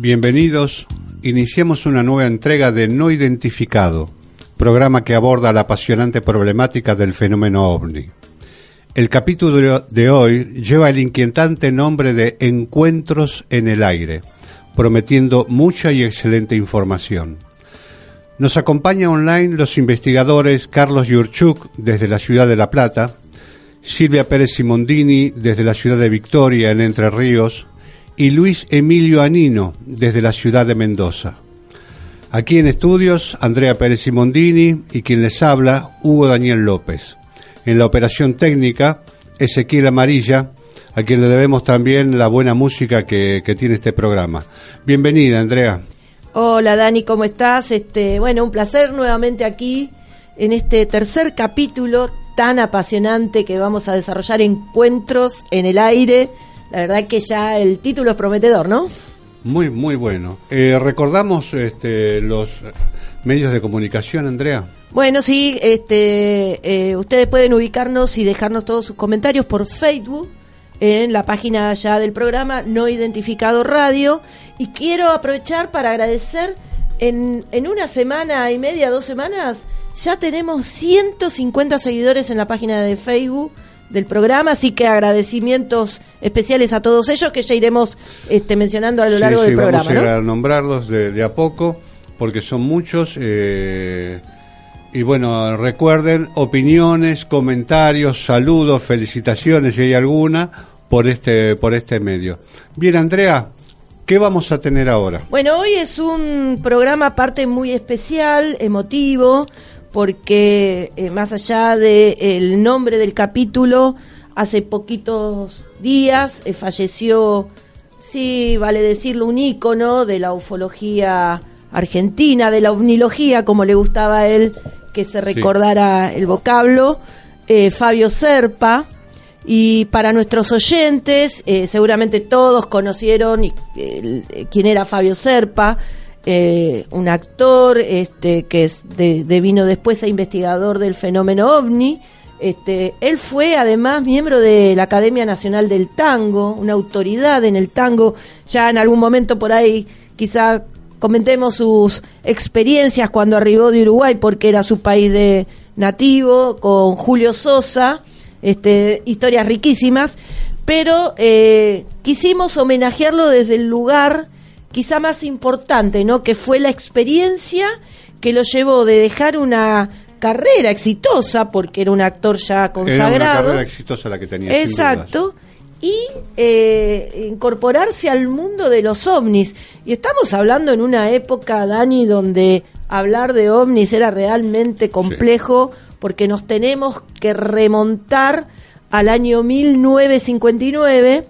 Bienvenidos. Iniciamos una nueva entrega de No Identificado, programa que aborda la apasionante problemática del fenómeno ovni. El capítulo de hoy lleva el inquietante nombre de Encuentros en el aire, prometiendo mucha y excelente información. Nos acompaña online los investigadores Carlos Yurchuk desde la ciudad de La Plata, Silvia Pérez Simondini desde la ciudad de Victoria en Entre Ríos y Luis Emilio Anino desde la ciudad de Mendoza. Aquí en estudios, Andrea Pérez Simondini y quien les habla, Hugo Daniel López en la operación técnica, Ezequiel Amarilla, a quien le debemos también la buena música que, tiene este programa. Bienvenida, Andrea. Hola, Dani, ¿cómo estás? Este, bueno, un placer nuevamente aquí en este tercer capítulo tan apasionante que vamos a desarrollar encuentros en el aire. La verdad que ya el título es prometedor, ¿no? Muy, muy bueno. Eh, recordamos este, los medios de comunicación, Andrea. Bueno, sí, este, eh, ustedes pueden ubicarnos y dejarnos todos sus comentarios por Facebook en la página ya del programa No Identificado Radio. Y quiero aprovechar para agradecer, en, en una semana y media, dos semanas, ya tenemos 150 seguidores en la página de Facebook del programa, así que agradecimientos especiales a todos ellos que ya iremos este, mencionando a lo largo del programa. Vamos a, a nombrarlos de, de, a poco, porque son muchos. Eh y bueno, recuerden opiniones, comentarios, saludos, felicitaciones si hay alguna por este por este medio. Bien, Andrea, ¿qué vamos a tener ahora? Bueno, hoy es un programa aparte muy especial, emotivo, porque eh, más allá del el nombre del capítulo, hace poquitos días eh, falleció, sí, vale decirlo, un ícono de la ufología argentina, de la ovnilogía, como le gustaba a él que se recordara el vocablo, eh, Fabio Serpa, y para nuestros oyentes, seguramente todos conocieron quién era Fabio Serpa, un actor este, que es de, vino después a investigador del fenómeno ovni. Este, él fue además miembro de la Academia Nacional del Tango, una autoridad en el tango, ya en algún momento por ahí quizá comentemos sus experiencias cuando arribó de Uruguay, porque era su país de nativo, con Julio Sosa, este, historias riquísimas, pero eh, quisimos homenajearlo desde el lugar quizá más importante, ¿no? Que fue la experiencia que lo llevó de dejar una carrera exitosa, porque era un actor ya consagrado. Era una carrera exitosa la que tenía. Exacto y eh, incorporarse al mundo de los ovnis. Y estamos hablando en una época, Dani, donde hablar de ovnis era realmente complejo porque nos tenemos que remontar al año 1959,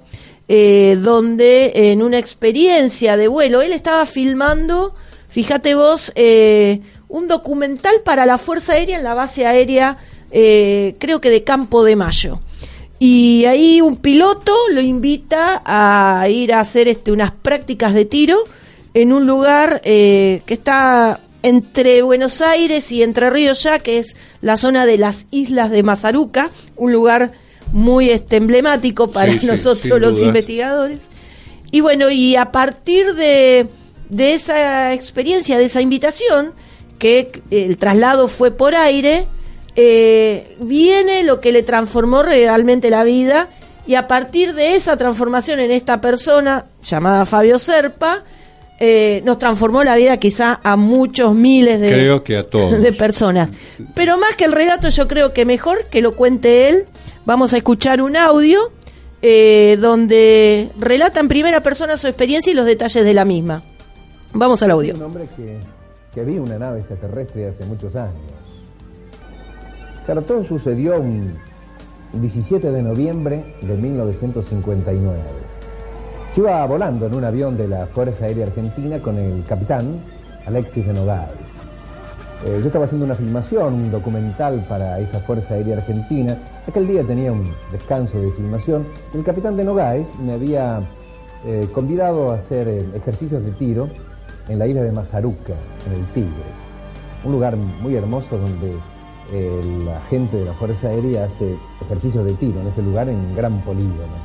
eh, donde en una experiencia de vuelo, él estaba filmando, fíjate vos, eh, un documental para la Fuerza Aérea en la base aérea, creo que de Campo de Mayo. Y ahí un piloto lo invita a ir a hacer este, unas prácticas de tiro en un lugar eh, que está entre Buenos Aires y Entre Ríos ya, que es la zona de las islas de Mazaruca, un lugar muy este, emblemático para nosotros los investigadores. Y bueno, y a partir de, de esa experiencia, de esa invitación, que el traslado fue por aire, eh, viene lo que le transformó realmente la vida y a partir de esa transformación en esta persona llamada Fabio Serpa, eh, nos transformó la vida quizá a muchos miles de, creo que a todos. de personas. Pero más que el relato, yo creo que mejor que lo cuente él. Vamos a escuchar un audio eh, donde relata en primera persona su experiencia y los detalles de la misma. Vamos al audio. Un hombre que, que vi una nave extraterrestre hace muchos años. Todo sucedió un 17 de noviembre de 1959. Yo iba volando en un avión de la Fuerza Aérea Argentina con el capitán Alexis de Nogales. Eh, yo estaba haciendo una filmación, un documental para esa Fuerza Aérea Argentina. Aquel día tenía un descanso de filmación. El capitán de Nogales me había eh, convidado a hacer eh, ejercicios de tiro en la isla de Mazaruca, en el Tigre. Un lugar muy hermoso donde la gente de la Fuerza Aérea hace ejercicios de tiro en ese lugar en gran polígono.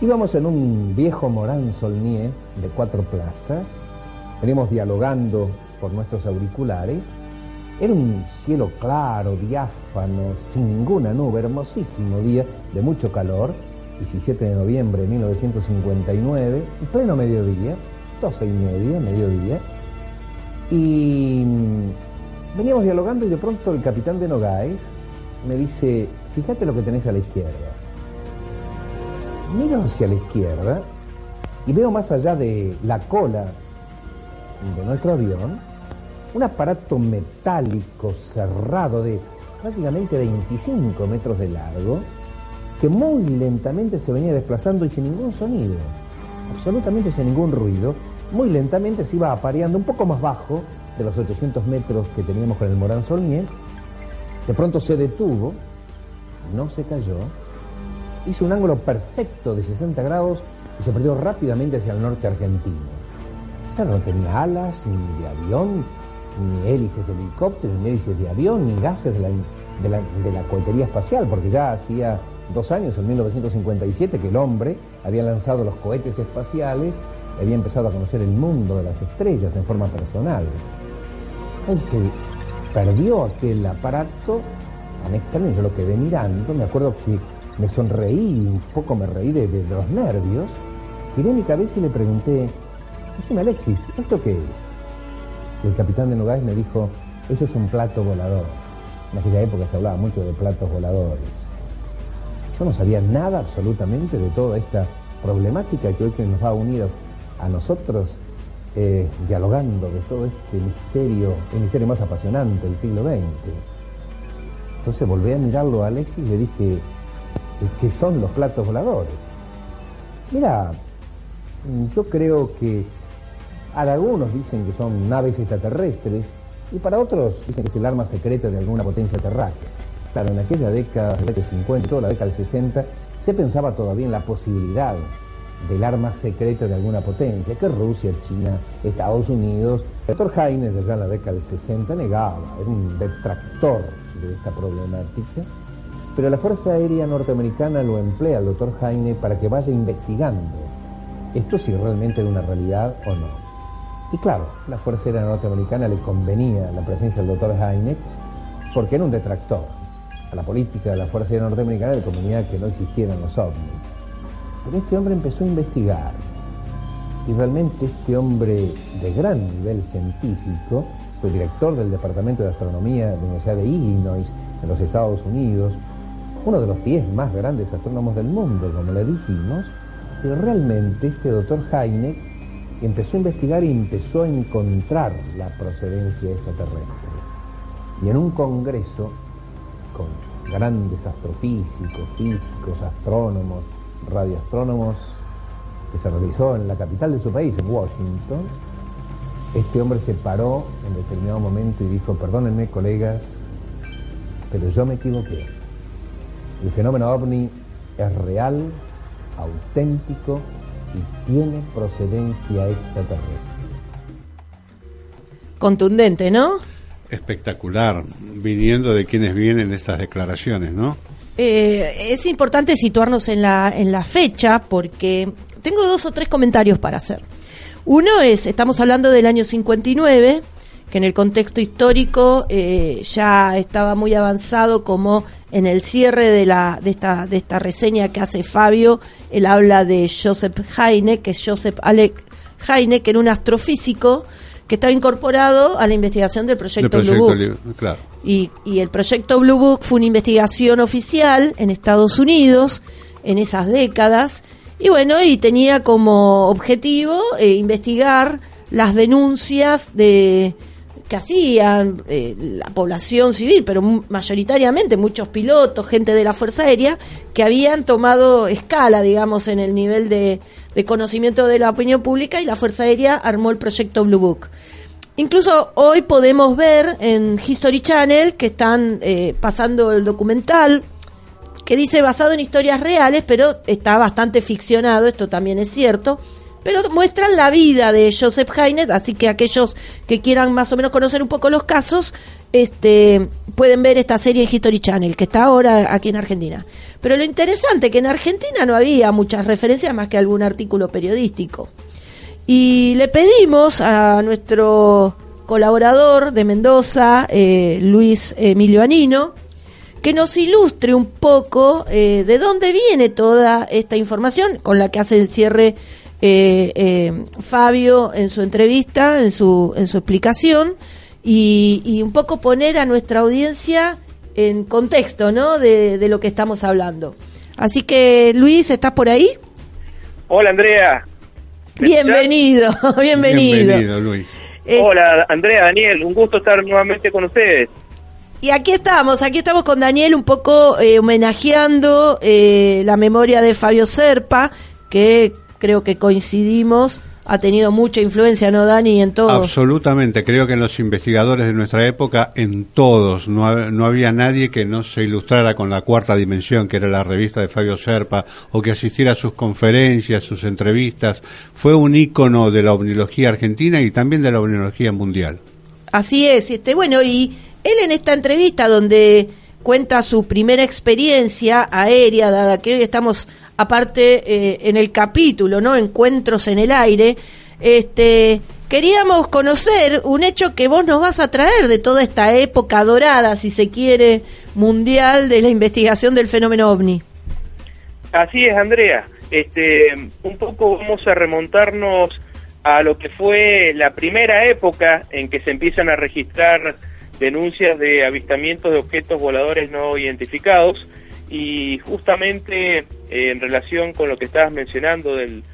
Íbamos en un viejo Morán Solnier de cuatro plazas, veníamos dialogando por nuestros auriculares. Era un cielo claro, diáfano, sin ninguna nube, hermosísimo día de mucho calor, 17 de noviembre de 1959, pleno mediodía, 12 y media, mediodía, y veníamos dialogando y de pronto el capitán de Nogais me dice, fíjate lo que tenés a la izquierda. Miro hacia la izquierda y veo más allá de la cola de nuestro avión un aparato metálico cerrado de prácticamente 25 metros de largo que muy lentamente se venía desplazando y sin ningún sonido, absolutamente sin ningún ruido, muy lentamente se iba apareando un poco más bajo de los 800 metros que teníamos con el Morán Solnier, de pronto se detuvo, no se cayó, hizo un ángulo perfecto de 60 grados y se perdió rápidamente hacia el norte argentino. Claro, no tenía alas, ni de avión, ni hélices de helicóptero, ni hélices de avión, ni gases de la, de la, cohetería espacial, porque ya hacía dos años, en 1957, que el hombre había lanzado los cohetes espaciales había empezado a conocer el mundo de las estrellas en forma personal. Él se perdió aquel aparato, extraño, yo lo quedé mirando, me acuerdo que me sonreí, un poco me reí de, de los nervios, giré mi cabeza y le pregunté, decime Alexis, ¿esto qué es? Y el capitán de Nogais me dijo, eso es un plato volador. En aquella época se hablaba mucho de platos voladores. Yo no sabía nada absolutamente de toda esta problemática que hoy que nos va a unir a nosotros eh, dialogando de todo este misterio, el misterio más apasionante del siglo XX. Entonces volví a mirarlo a Alexis y le dije, ¿qué son los platos voladores? Mira, yo creo que algunos dicen que son naves extraterrestres y para otros dicen que es el arma secreta de alguna potencia terráquea. Claro, en aquella década, de 50, toda la década del 60, se pensaba todavía en la posibilidad del arma secreta de alguna potencia, que Rusia, China, Estados Unidos. El doctor Heine, desde la década del 60, negaba, era un detractor de esta problemática, pero la Fuerza Aérea Norteamericana lo emplea al doctor Heine para que vaya investigando esto si realmente era una realidad o no. Y claro, la Fuerza Aérea Norteamericana le convenía la presencia del doctor Heine porque era un detractor. A la política de la Fuerza Aérea Norteamericana le convenía que no existieran los ovnis. Pero este hombre empezó a investigar y realmente este hombre de gran nivel científico fue director del Departamento de Astronomía de la Universidad de Illinois en los Estados Unidos, uno de los 10 más grandes astrónomos del mundo, como le dijimos, pero realmente este doctor Empezó a investigar y empezó a encontrar la procedencia extraterrestre. Y en un congreso con grandes astrofísicos, físicos, astrónomos, radioastrónomos, que se realizó en la capital de su país, Washington, este hombre se paró en determinado momento y dijo, perdónenme colegas, pero yo me equivoqué. El fenómeno ovni es real, auténtico y tiene procedencia extraterrestre. Contundente, ¿no? Espectacular, viniendo de quienes vienen estas declaraciones, ¿no? Eh, es importante situarnos en la, en la fecha porque tengo dos o tres comentarios para hacer. Uno es, estamos hablando del año 59, que en el contexto histórico eh, ya estaba muy avanzado como en el cierre de, la, de, esta, de esta reseña que hace Fabio, él habla de Joseph Heine, que es Joseph Alec Heine, que era un astrofísico que estaba incorporado a la investigación del proyecto, Blue Book. Claro. Y, y el proyecto Blue Book fue una investigación oficial en Estados Unidos en esas décadas. Y bueno, y tenía como objetivo eh, investigar las denuncias de que hacían eh, la población civil, pero mayoritariamente muchos pilotos, gente de la Fuerza Aérea, que habían tomado escala, digamos, en el nivel de, conocimiento de la opinión pública y la Fuerza Aérea armó el proyecto Blue Book. Incluso hoy podemos ver en History Channel que están eh, pasando el documental que dice basado en historias reales, pero está bastante ficcionado, esto también es cierto pero muestran la vida de Joseph Haines, así que aquellos que quieran más o menos conocer un poco los casos, este, pueden ver esta serie en History Channel, que está ahora aquí en Argentina. Pero lo interesante es que en Argentina no había muchas referencias más que algún artículo periodístico. Y le pedimos a nuestro colaborador de Mendoza, eh, Luis Emilio Anino, que nos ilustre un poco eh, de dónde viene toda esta información con la que hace el cierre eh, eh, Fabio en su entrevista, en su, en su explicación, y, un poco poner a nuestra audiencia en contexto ¿no? de, de, lo que estamos hablando. Así que, Luis, ¿estás por ahí? Hola, Andrea. Bienvenido, bienvenido. Bienvenido, Luis. Eh, Hola, Andrea, Daniel, un gusto estar nuevamente con ustedes. Y aquí estamos, aquí estamos con Daniel un poco eh, homenajeando eh, la memoria de Fabio Serpa, que creo que coincidimos, ha tenido mucha influencia, ¿no, Dani? En todos. Absolutamente, creo que en los investigadores de nuestra época, en todos, no, no, había nadie que no se ilustrara con la cuarta dimensión, que era la revista de Fabio Serpa, o que asistiera a sus conferencias, sus entrevistas. Fue un ícono de la omnilogía argentina y también de la omnilogía mundial. Así es, este, bueno, y él en esta entrevista donde cuenta su primera experiencia aérea, dada que hoy estamos aparte eh, en el capítulo, ¿no? Encuentros en el aire. Este, queríamos conocer un hecho que vos nos vas a traer de toda esta época dorada, si se quiere, mundial de la investigación del fenómeno ovni. Así es, Andrea. Este, un poco vamos a remontarnos a lo que fue la primera época en que se empiezan a registrar denuncias de avistamientos de objetos voladores no identificados y justamente eh, en relación con lo que estabas mencionando del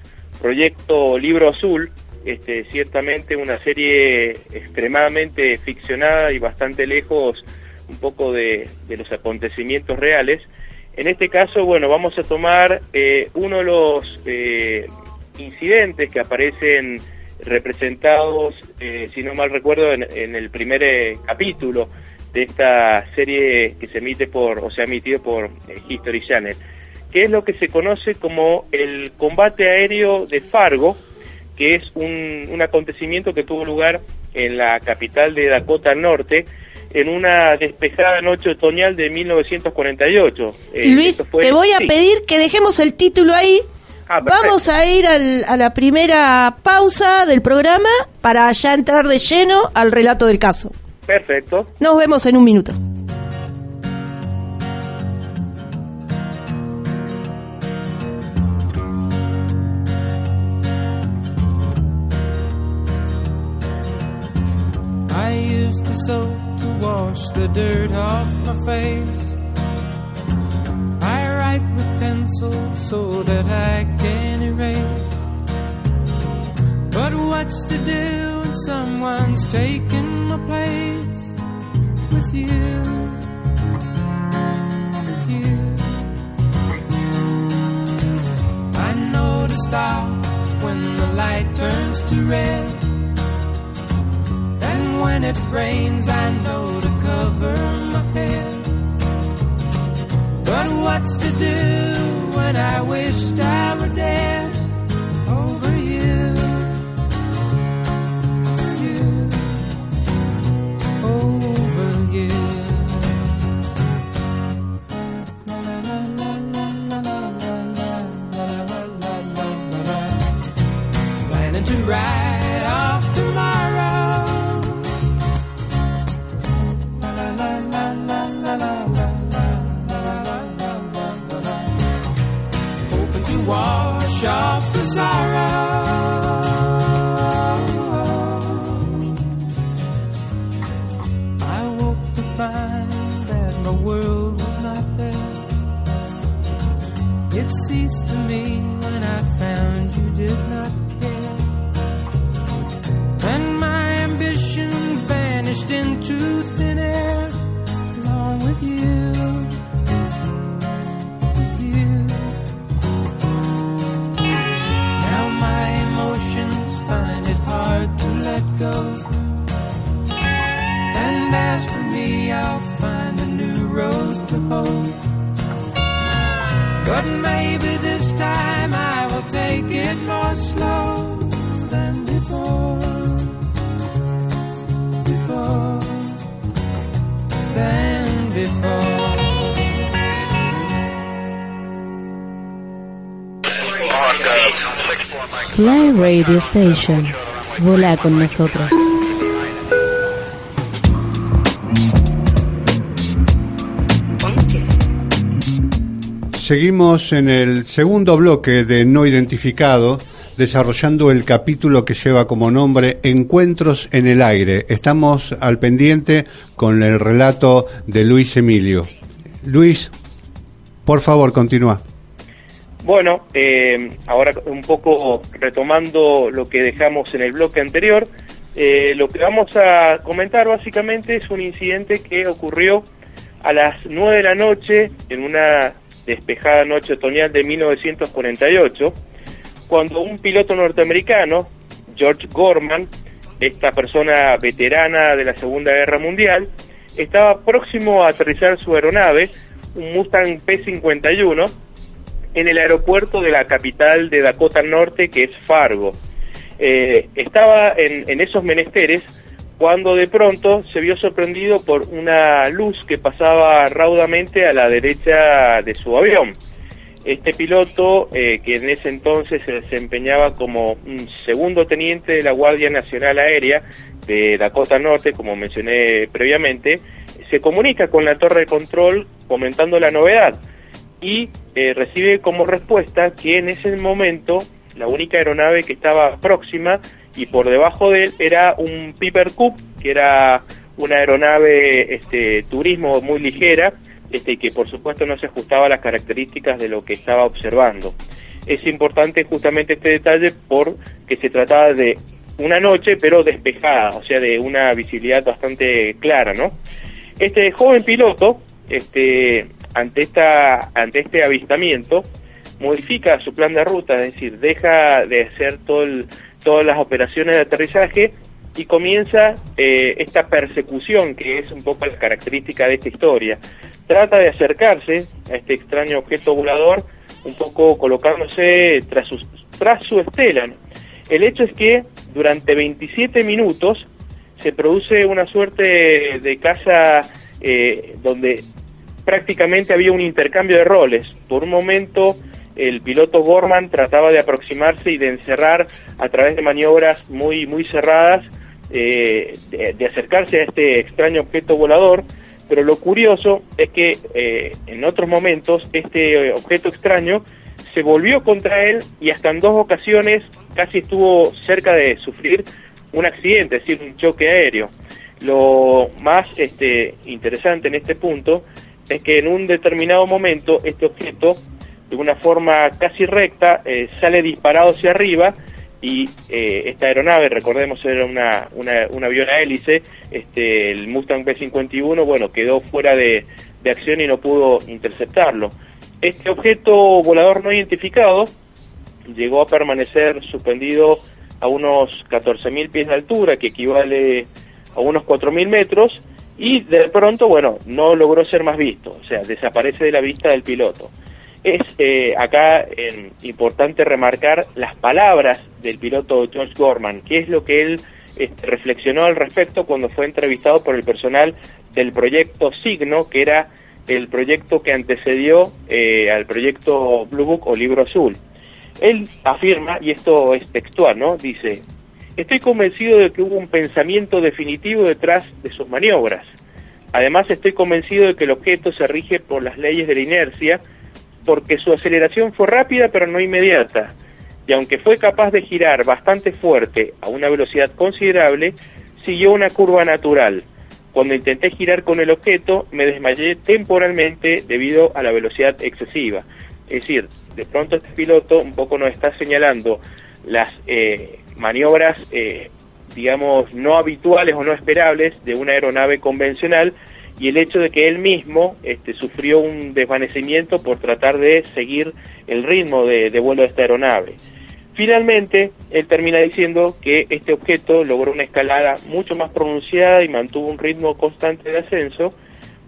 proyecto Libro Azul, este, ciertamente una serie extremadamente ficcionada y bastante lejos un poco de, los acontecimientos reales. En este caso, bueno, vamos a tomar eh, uno de los eh, incidentes que aparecen representados, si no mal recuerdo, en, en el primer capítulo de esta serie que se emite por, o se ha emitido por eh, History Channel, que es lo que se conoce como el combate aéreo de Fargo, que es un, acontecimiento que tuvo lugar en la capital de Dakota Norte, en una despejada noche otoñal de 1948. Eh, Luis, te voy a pedir que dejemos el título ahí. Ah, Vamos a ir a la primera pausa del programa para ya entrar de lleno al relato del caso. Perfecto. Nos vemos en un minuto. I used the soap to wash the dirt off my face. I write with pencil so that I can erase. But what's to do someone's taken my place with you? With you. I know to stop when the light turns to red. And when it rains, I know to cover my head. But what's to do when I wished I were dead? Fly Radio Station. Vola con nosotros. Seguimos en el segundo bloque de No Identificado, desarrollando el capítulo que lleva como nombre Encuentros en el Aire. Estamos al pendiente con el relato de Luis Emilio. Luis, por favor, continúa. Bueno, eh, ahora un poco retomando lo que dejamos en el bloque anterior, eh, lo que vamos a comentar básicamente es un incidente que ocurrió a las 9 de la noche en una despejada noche otoñal de 1948, cuando un piloto norteamericano, George Gorman, esta persona veterana de la Segunda Guerra Mundial, estaba próximo a aterrizar su aeronave, un Mustang P-51, en el aeropuerto de la capital de Dakota Norte, que es Fargo. Eh, estaba en, en esos menesteres cuando de pronto se vio sorprendido por una luz que pasaba raudamente a la derecha de su avión. Este piloto, eh, que en ese entonces se desempeñaba como un segundo teniente de la Guardia Nacional Aérea de Dakota Norte, como mencioné previamente, se comunica con la torre de control comentando la novedad y eh, recibe como respuesta que en ese momento la única aeronave que estaba próxima y por debajo de él era un Piper Cup, que era una aeronave este, turismo muy ligera, este, que por supuesto no se ajustaba a las características de lo que estaba observando. Es importante justamente este detalle porque se trataba de una noche pero despejada, o sea, de una visibilidad bastante clara, ¿no? Este joven piloto, este, ante esta, ante este avistamiento, modifica su plan de ruta, es decir, deja de hacer todo el, todas las operaciones de aterrizaje y comienza eh, esta persecución que es un poco la característica de esta historia. Trata de acercarse a este extraño objeto volador, un poco colocándose tras su, tras su estela. El hecho es que durante 27 minutos se produce una suerte de casa eh, donde prácticamente había un intercambio de roles. Por un momento el piloto Gorman trataba de aproximarse y de encerrar a través de maniobras muy, muy cerradas, eh, de, acercarse a este extraño objeto volador, pero lo curioso es que eh, en otros momentos este objeto extraño se volvió contra él y hasta en dos ocasiones casi estuvo cerca de sufrir un accidente, es decir, un choque aéreo. Lo más este, interesante en este punto es que en un determinado momento este objeto de una forma casi recta, eh, sale disparado hacia arriba y eh, esta aeronave, recordemos, era una, una, un avión a hélice, este, el Mustang B-51, bueno, quedó fuera de, de acción y no pudo interceptarlo. Este objeto volador no identificado llegó a permanecer suspendido a unos 14.000 pies de altura, que equivale a unos 4.000 metros, y de pronto, bueno, no logró ser más visto, o sea, desaparece de la vista del piloto. Es eh, acá importante remarcar las palabras del piloto George Gorman, que es lo que él este, reflexionó al respecto cuando fue entrevistado por el personal del proyecto Signo, que era el proyecto que antecedió eh, al proyecto Blue Book o Libro Azul. Él afirma, y esto es textual, ¿no? Dice, estoy convencido de que hubo un pensamiento definitivo detrás de sus maniobras. Además, estoy convencido de que el objeto se rige por las leyes de la inercia porque su aceleración fue rápida pero no inmediata, y aunque fue capaz de girar bastante fuerte a una velocidad considerable, siguió una curva natural. Cuando intenté girar con el objeto, me desmayé temporalmente debido a la velocidad excesiva. Es decir, de pronto este piloto un poco nos está señalando las eh, maniobras, eh, digamos, no habituales o no esperables de una aeronave convencional y el hecho de que él mismo este, sufrió un desvanecimiento por tratar de seguir el ritmo de, vuelo de esta aeronave. Finalmente, él termina diciendo que este objeto logró una escalada mucho más pronunciada y mantuvo un ritmo constante de ascenso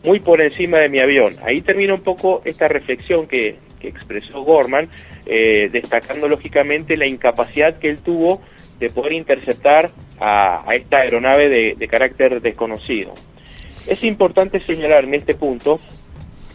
muy por encima de mi avión. Ahí termina un poco esta reflexión que, que expresó Gorman, eh, destacando lógicamente la incapacidad que él tuvo de poder interceptar a, a esta aeronave de, de carácter desconocido. Es importante señalar en este punto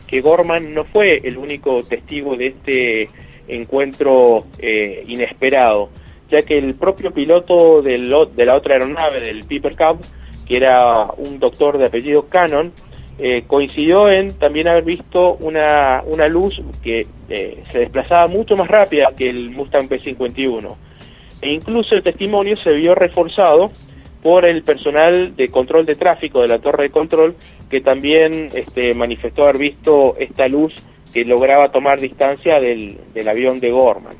que Gorman no fue el único testigo de este encuentro eh, inesperado, ya que el propio piloto del, de la otra aeronave, del Piper Cub, que era un doctor de apellido Cannon, eh, coincidió en también haber visto una, una luz que eh, se desplazaba mucho más rápida que el Mustang P-51. E incluso el testimonio se vio reforzado por el personal de control de tráfico de la torre de control, que también este, manifestó haber visto esta luz que lograba tomar distancia del, del avión de Gorman.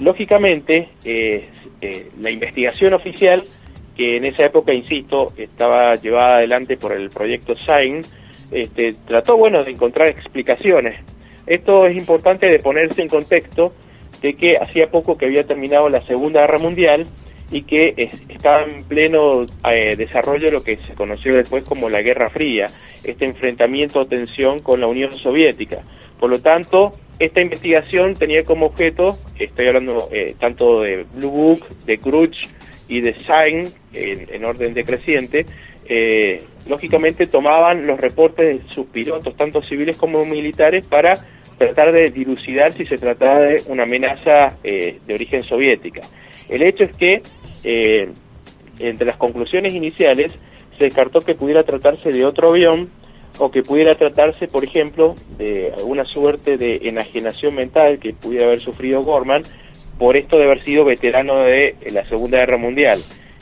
Lógicamente, eh, eh, la investigación oficial, que en esa época, insisto, estaba llevada adelante por el proyecto SAIN, este, trató, bueno, de encontrar explicaciones. Esto es importante de ponerse en contexto de que hacía poco que había terminado la Segunda Guerra Mundial y que es- estaba en pleno eh, desarrollo lo que se conoció después como la Guerra Fría, este enfrentamiento o tensión con la Unión Soviética. Por lo tanto, esta investigación tenía como objeto, estoy hablando eh, tanto de Blue Book, de Crutch y de Sign, en, en orden decreciente, eh, lógicamente tomaban los reportes de sus pilotos, tanto civiles como militares, para tratar de dilucidar si se trataba de una amenaza eh, de origen soviética. El hecho es que, eh, entre las conclusiones iniciales, se descartó que pudiera tratarse de otro avión o que pudiera tratarse, por ejemplo, de alguna suerte de enajenación mental que pudiera haber sufrido Gorman por esto de haber sido veterano de la Segunda Guerra Mundial.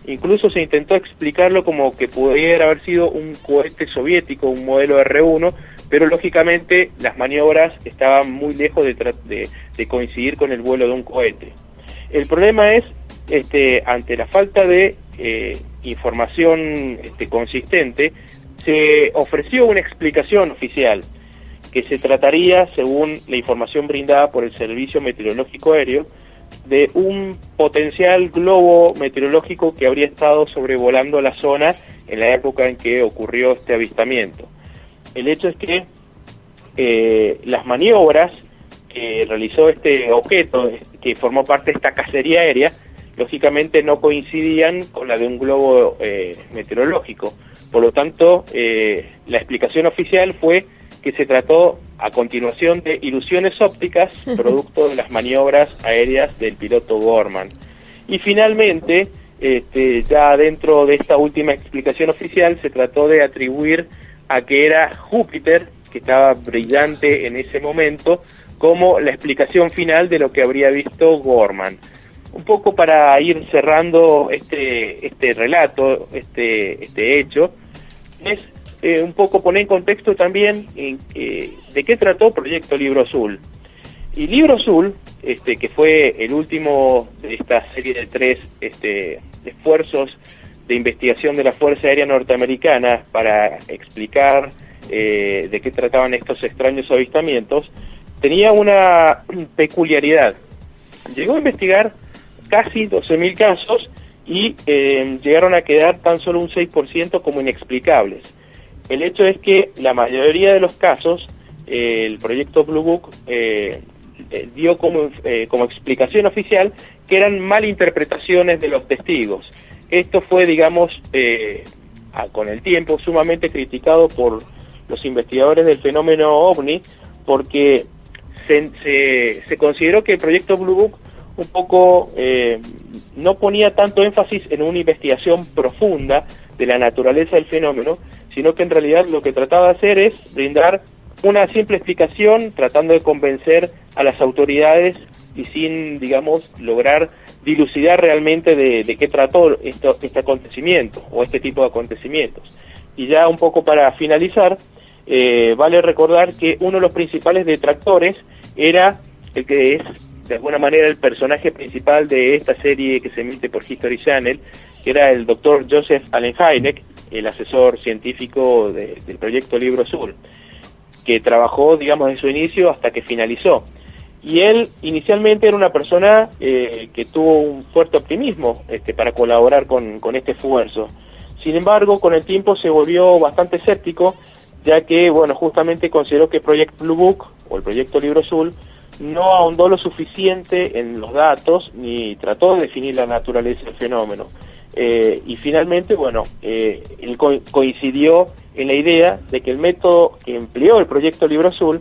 Incluso se intentó explicarlo como que pudiera haber sido un cohete soviético, un modelo R1, pero lógicamente las maniobras estaban muy lejos de, de coincidir con el vuelo de un cohete. El problema es, este, ante la falta de eh, información este, consistente, se ofreció una explicación oficial que se trataría, según la información brindada por el Servicio Meteorológico Aéreo, de un potencial globo meteorológico que habría estado sobrevolando la zona en la época en que ocurrió este avistamiento. El hecho es que eh, las maniobras que realizó este objeto, que formó parte de esta cacería aérea, lógicamente no coincidían con la de un globo eh, meteorológico. Por lo tanto, eh, la explicación oficial fue que se trató a continuación de ilusiones ópticas producto de las maniobras aéreas del piloto Gorman. Y finalmente, este, ya dentro de esta última explicación oficial, se trató de atribuir a que era Júpiter, que estaba brillante en ese momento, como la explicación final de lo que habría visto Gorman. Un poco para ir cerrando este, este relato, este, este hecho, es eh, un poco poner en contexto también eh, de qué trató Proyecto Libro Azul. Y Libro Azul, este, que fue el último de esta serie de tres este, esfuerzos de investigación de la Fuerza Aérea Norteamericana para explicar eh, de qué trataban estos extraños avistamientos, tenía una peculiaridad. Llegó a investigar casi 12.000 casos y eh, llegaron a quedar tan solo un 6% como inexplicables. El hecho es que la mayoría de los casos, eh, el proyecto Blue Book eh, dio como, como explicación oficial que eran malinterpretaciones de los testigos. Esto fue, digamos, eh, con el tiempo sumamente criticado por los investigadores del fenómeno ovni porque se, se, se consideró que el proyecto Blue Book un poco eh, no ponía tanto énfasis en una investigación profunda de la naturaleza del fenómeno, sino que en realidad lo que trataba de hacer es brindar una simple explicación tratando de convencer a las autoridades y sin, digamos, lograr dilucidar realmente de, qué trató esto, este acontecimiento o este tipo de acontecimientos. Y ya un poco para finalizar, eh, vale recordar que uno de los principales detractores era el que es de alguna manera el personaje principal de esta serie que se emite por History Channel, que era el doctor Joseph Allen Hynek, el asesor científico de- del proyecto Libro Azul, que trabajó, digamos, en su inicio hasta que finalizó. Y él inicialmente era una persona eh, que tuvo un fuerte optimismo este, para colaborar con, con este esfuerzo. Sin embargo, con el tiempo se volvió bastante escéptico, ya que, bueno, justamente consideró que Project Blue Book, o el proyecto Libro Azul, no ahondó lo suficiente en los datos ni trató de definir la naturaleza del fenómeno. Eh, y finalmente, bueno, eh, él co- coincidió en la idea de que el método que empleó el proyecto Libro Azul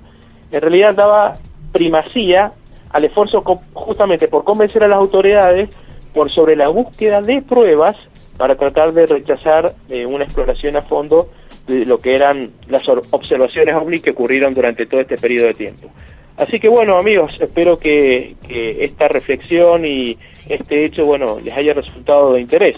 en realidad daba primacía al esfuerzo justamente por convencer a las autoridades por sobre la búsqueda de pruebas para tratar de rechazar eh, una exploración a fondo de lo que eran las or- observaciones ovni que ocurrieron durante todo este periodo de tiempo. Así que bueno, amigos, espero que, que esta reflexión y este hecho, bueno, les haya resultado de interés.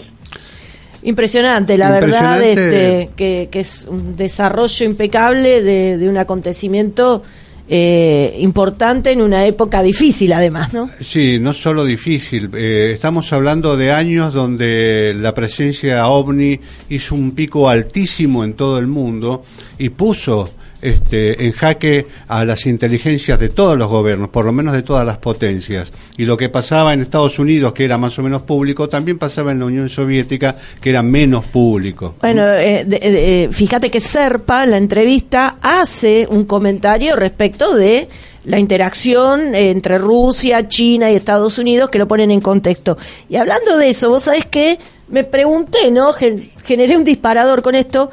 Impresionante, la verdad, este, que, que es un desarrollo impecable de, de un acontecimiento eh, importante en una época difícil, además, ¿no? Sí, no solo difícil. eh, estamos hablando de años donde la presencia ovni hizo un pico altísimo en todo el mundo y puso este, en jaque a las inteligencias de todos los gobiernos, por lo menos de todas las potencias. Y lo que pasaba en Estados Unidos, que era más o menos público, también pasaba en la Unión Soviética, que era menos público. Bueno, eh, de- de- fíjate que Serpa en la entrevista hace un comentario respecto de la interacción entre Rusia, China y Estados Unidos que lo ponen en contexto. Y hablando de eso, vos sabés que me pregunté, ¿no? Gen- generé un disparador con esto.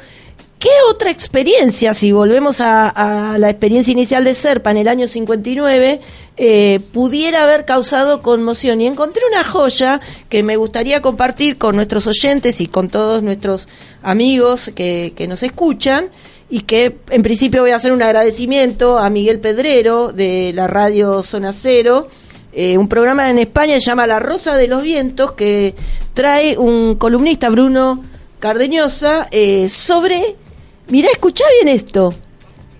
¿Qué otra experiencia, si volvemos a, la experiencia inicial de Serpa en el año 59, eh, pudiera haber causado conmoción? Y encontré una joya que me gustaría compartir con nuestros oyentes y con todos nuestros amigos que, que nos escuchan y que en principio voy a hacer un agradecimiento a Miguel Pedrero de la radio Zona Cero, eh, un programa en España que se llama La Rosa de los Vientos que trae un columnista, Bruno Cardeñosa, eh, sobre, mirá, escuchá bien esto,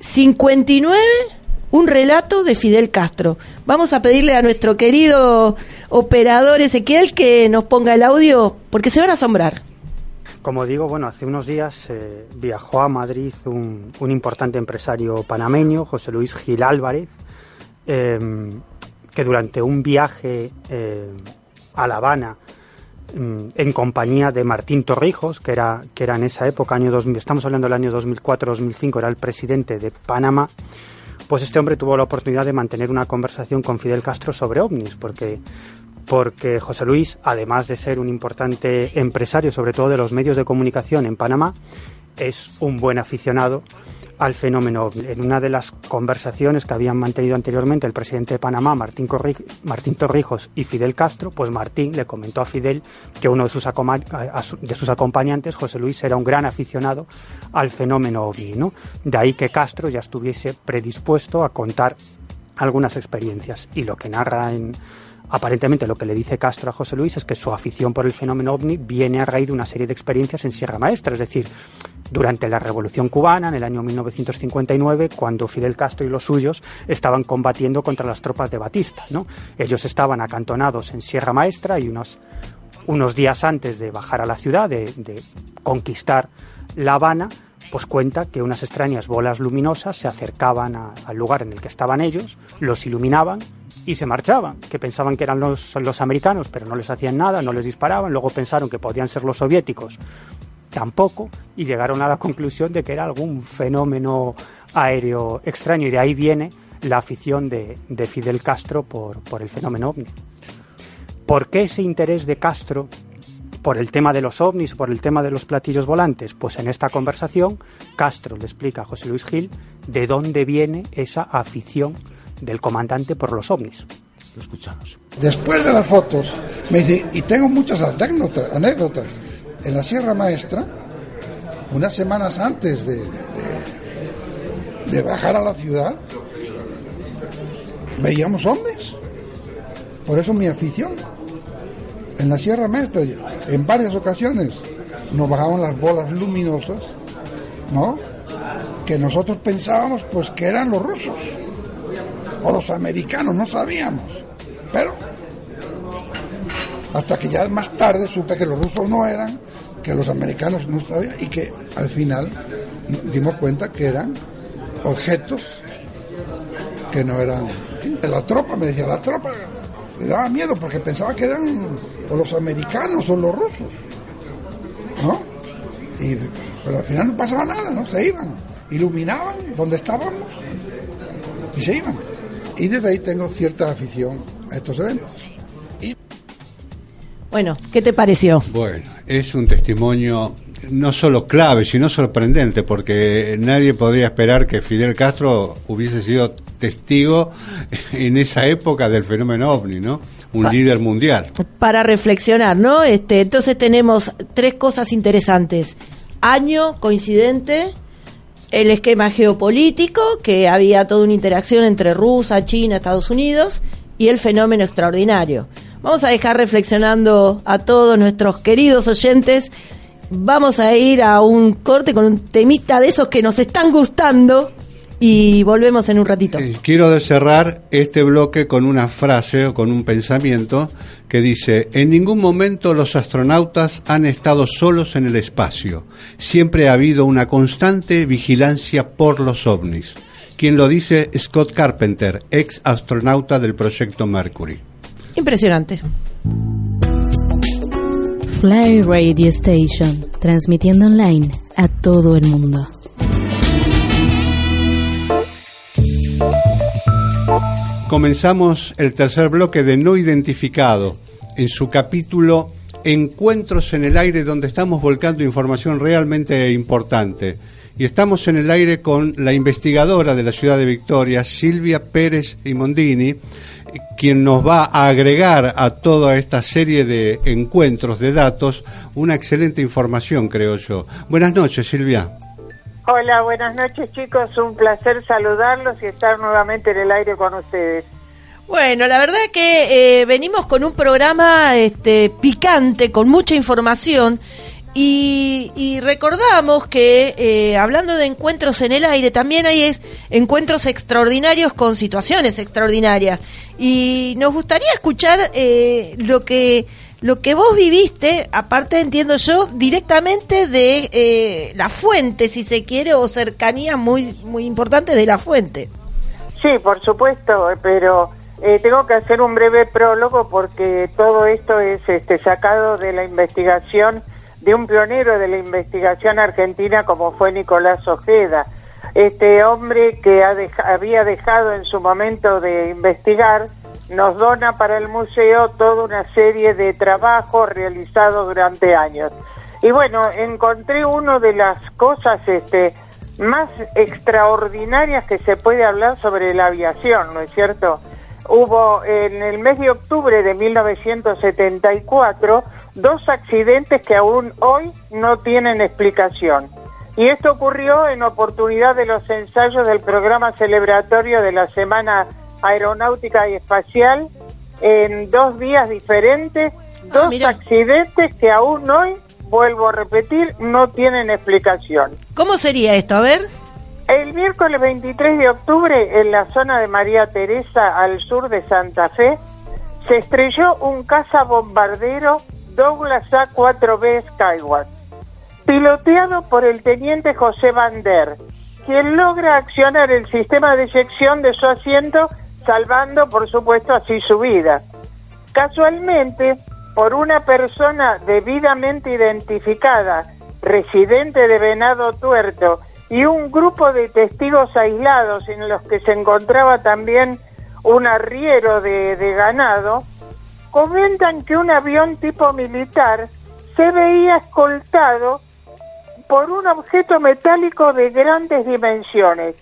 59, un relato de Fidel Castro. Vamos a pedirle a nuestro querido operador Ezequiel que nos ponga el audio porque se van a asombrar. Como digo, bueno, hace unos días eh, viajó a Madrid un, un importante empresario panameño, José Luis Gil Álvarez, eh, que durante un viaje eh, a La Habana en compañía de Martín Torrijos, que era, que era en esa época, año 2000, estamos hablando del año 2004-2005, era el presidente de Panamá, pues este hombre tuvo la oportunidad de mantener una conversación con Fidel Castro sobre ovnis, porque porque José Luis, además de ser un importante empresario, sobre todo de los medios de comunicación en Panamá, es un buen aficionado al fenómeno. En una de las conversaciones que habían mantenido anteriormente el presidente de Panamá, Martín, Torrijos y Fidel Castro, pues Martín le comentó a Fidel que uno de sus, de sus acompañantes, José Luis, era un gran aficionado al fenómeno ovni. ¿no? De ahí que Castro ya estuviese predispuesto a contar algunas experiencias. Y lo que narra en, aparentemente lo que le dice Castro a José Luis es que su afición por el fenómeno ovni viene a raíz de una serie de experiencias en Sierra Maestra, es decir, durante la Revolución Cubana, en el año 1959, cuando Fidel Castro y los suyos estaban combatiendo contra las tropas de Batista. ¿no? Ellos estaban acantonados en Sierra Maestra y unos, unos días antes de bajar a la ciudad, de, de conquistar La Habana, pues cuenta que unas extrañas bolas luminosas se acercaban a- al lugar en el que estaban ellos, los iluminaban y se marchaban, que pensaban que eran los, los americanos, pero no les hacían nada, no les disparaban, luego pensaron que podían ser los soviéticos, tampoco, y llegaron a la conclusión de que era algún fenómeno aéreo extraño, y de ahí viene la afición de, de Fidel Castro por, por el fenómeno ovni. ¿Por qué ese interés de Castro por el tema de los ovnis, por el tema de los platillos volantes? Pues en esta conversación Castro le explica a José Luis Gil de dónde viene esa afición del comandante por los ovnis. Lo escuchamos. Después de las fotos, me dice, y tengo muchas anécdotas, anécdotas. En la Sierra Maestra, unas semanas antes de, de- de bajar a la ciudad, veíamos ovnis. Por eso mi afición. En la Sierra Maestra, en varias ocasiones, nos bajaban las bolas luminosas, ¿no? Que nosotros pensábamos pues que eran los rusos. O los americanos, no sabíamos. Pero hasta que ya más tarde supe que los rusos no eran, que los americanos no sabían y que al final dimos cuenta que eran objetos que no eran la tropa, me decía la tropa, le daba miedo porque pensaba que eran o los americanos o los rusos, ¿no? Y, pero al final no pasaba nada, ¿no? Se iban, iluminaban donde estábamos y se iban. Y desde ahí tengo cierta afición a estos eventos. Bueno, ¿qué te pareció? Bueno, es un testimonio no solo clave, sino sorprendente, porque nadie podría esperar que Fidel Castro hubiese sido testigo en esa época del fenómeno ovni, ¿no? Un Pa- líder mundial. Para reflexionar, ¿no? Este, entonces tenemos tres cosas interesantes. Año coincidente, el esquema geopolítico, que había toda una interacción entre Rusia, China, Estados Unidos, y el fenómeno extraordinario. Vamos a dejar reflexionando a todos nuestros queridos oyentes. Vamos a ir a un corte con un temita de esos que nos están gustando y volvemos en un ratito. Quiero cerrar este bloque con una frase o con un pensamiento que dice, en ningún momento los astronautas han estado solos en el espacio. Siempre ha habido una constante vigilancia por los ovnis. Quien lo dice, Scott Carpenter, ex astronauta del proyecto Mercury. Impresionante. Fly Radio Station, transmitiendo online a todo el mundo. Comenzamos el tercer bloque de No Identificado, en su capítulo Encuentros en el aire, donde estamos volcando información realmente importante. Y estamos en el aire con la investigadora de la ciudad de Victoria, Silvia Pérez y Mondini, quien nos va a agregar a toda esta serie de encuentros de datos una excelente información, creo yo. Buenas noches, Silvia. Hola, buenas noches chicos, un placer saludarlos y estar nuevamente en el aire con ustedes. Bueno, la verdad que eh, venimos con un programa este, picante, con mucha información, y, recordamos que eh, hablando de encuentros en el aire, también hay es, encuentros extraordinarios con situaciones extraordinarias. Y nos gustaría escuchar eh, lo que lo que vos viviste, aparte entiendo yo, directamente de eh, la fuente, si se quiere, o cercanía muy, muy importante de la fuente. Sí, por supuesto, pero eh, tengo que hacer un breve prólogo porque todo esto es este, sacado de la investigación de un pionero de la investigación argentina como fue Nicolás Ojeda. Este hombre que ha deja- había dejado en su momento de investigar nos dona para el museo toda una serie de trabajos realizados durante años. Y bueno, encontré una de las cosas este, más extraordinarias que se puede hablar sobre la aviación, ¿no es cierto? Hubo en el mes de octubre de 1974 dos accidentes que aún hoy no tienen explicación. Y esto ocurrió en oportunidad de los ensayos del programa celebratorio de la Semana Aeronáutica y Espacial en dos días diferentes, dos accidentes que aún hoy, vuelvo a repetir, no tienen explicación. ¿Cómo sería esto? A ver. El miércoles 23 de octubre, en la zona de María Teresa, al sur de Santa Fe, se estrelló un cazabombardero Douglas A-4B Skyward, piloteado por el teniente José Bander, quien logra accionar el sistema de eyección de su asiento, salvando, por supuesto, así su vida. Casualmente, por una persona debidamente identificada, residente de Venado Tuerto, y un grupo de testigos aislados en los que se encontraba también un arriero de, de ganado, comentan que un avión tipo militar se veía escoltado por un objeto metálico de grandes dimensiones,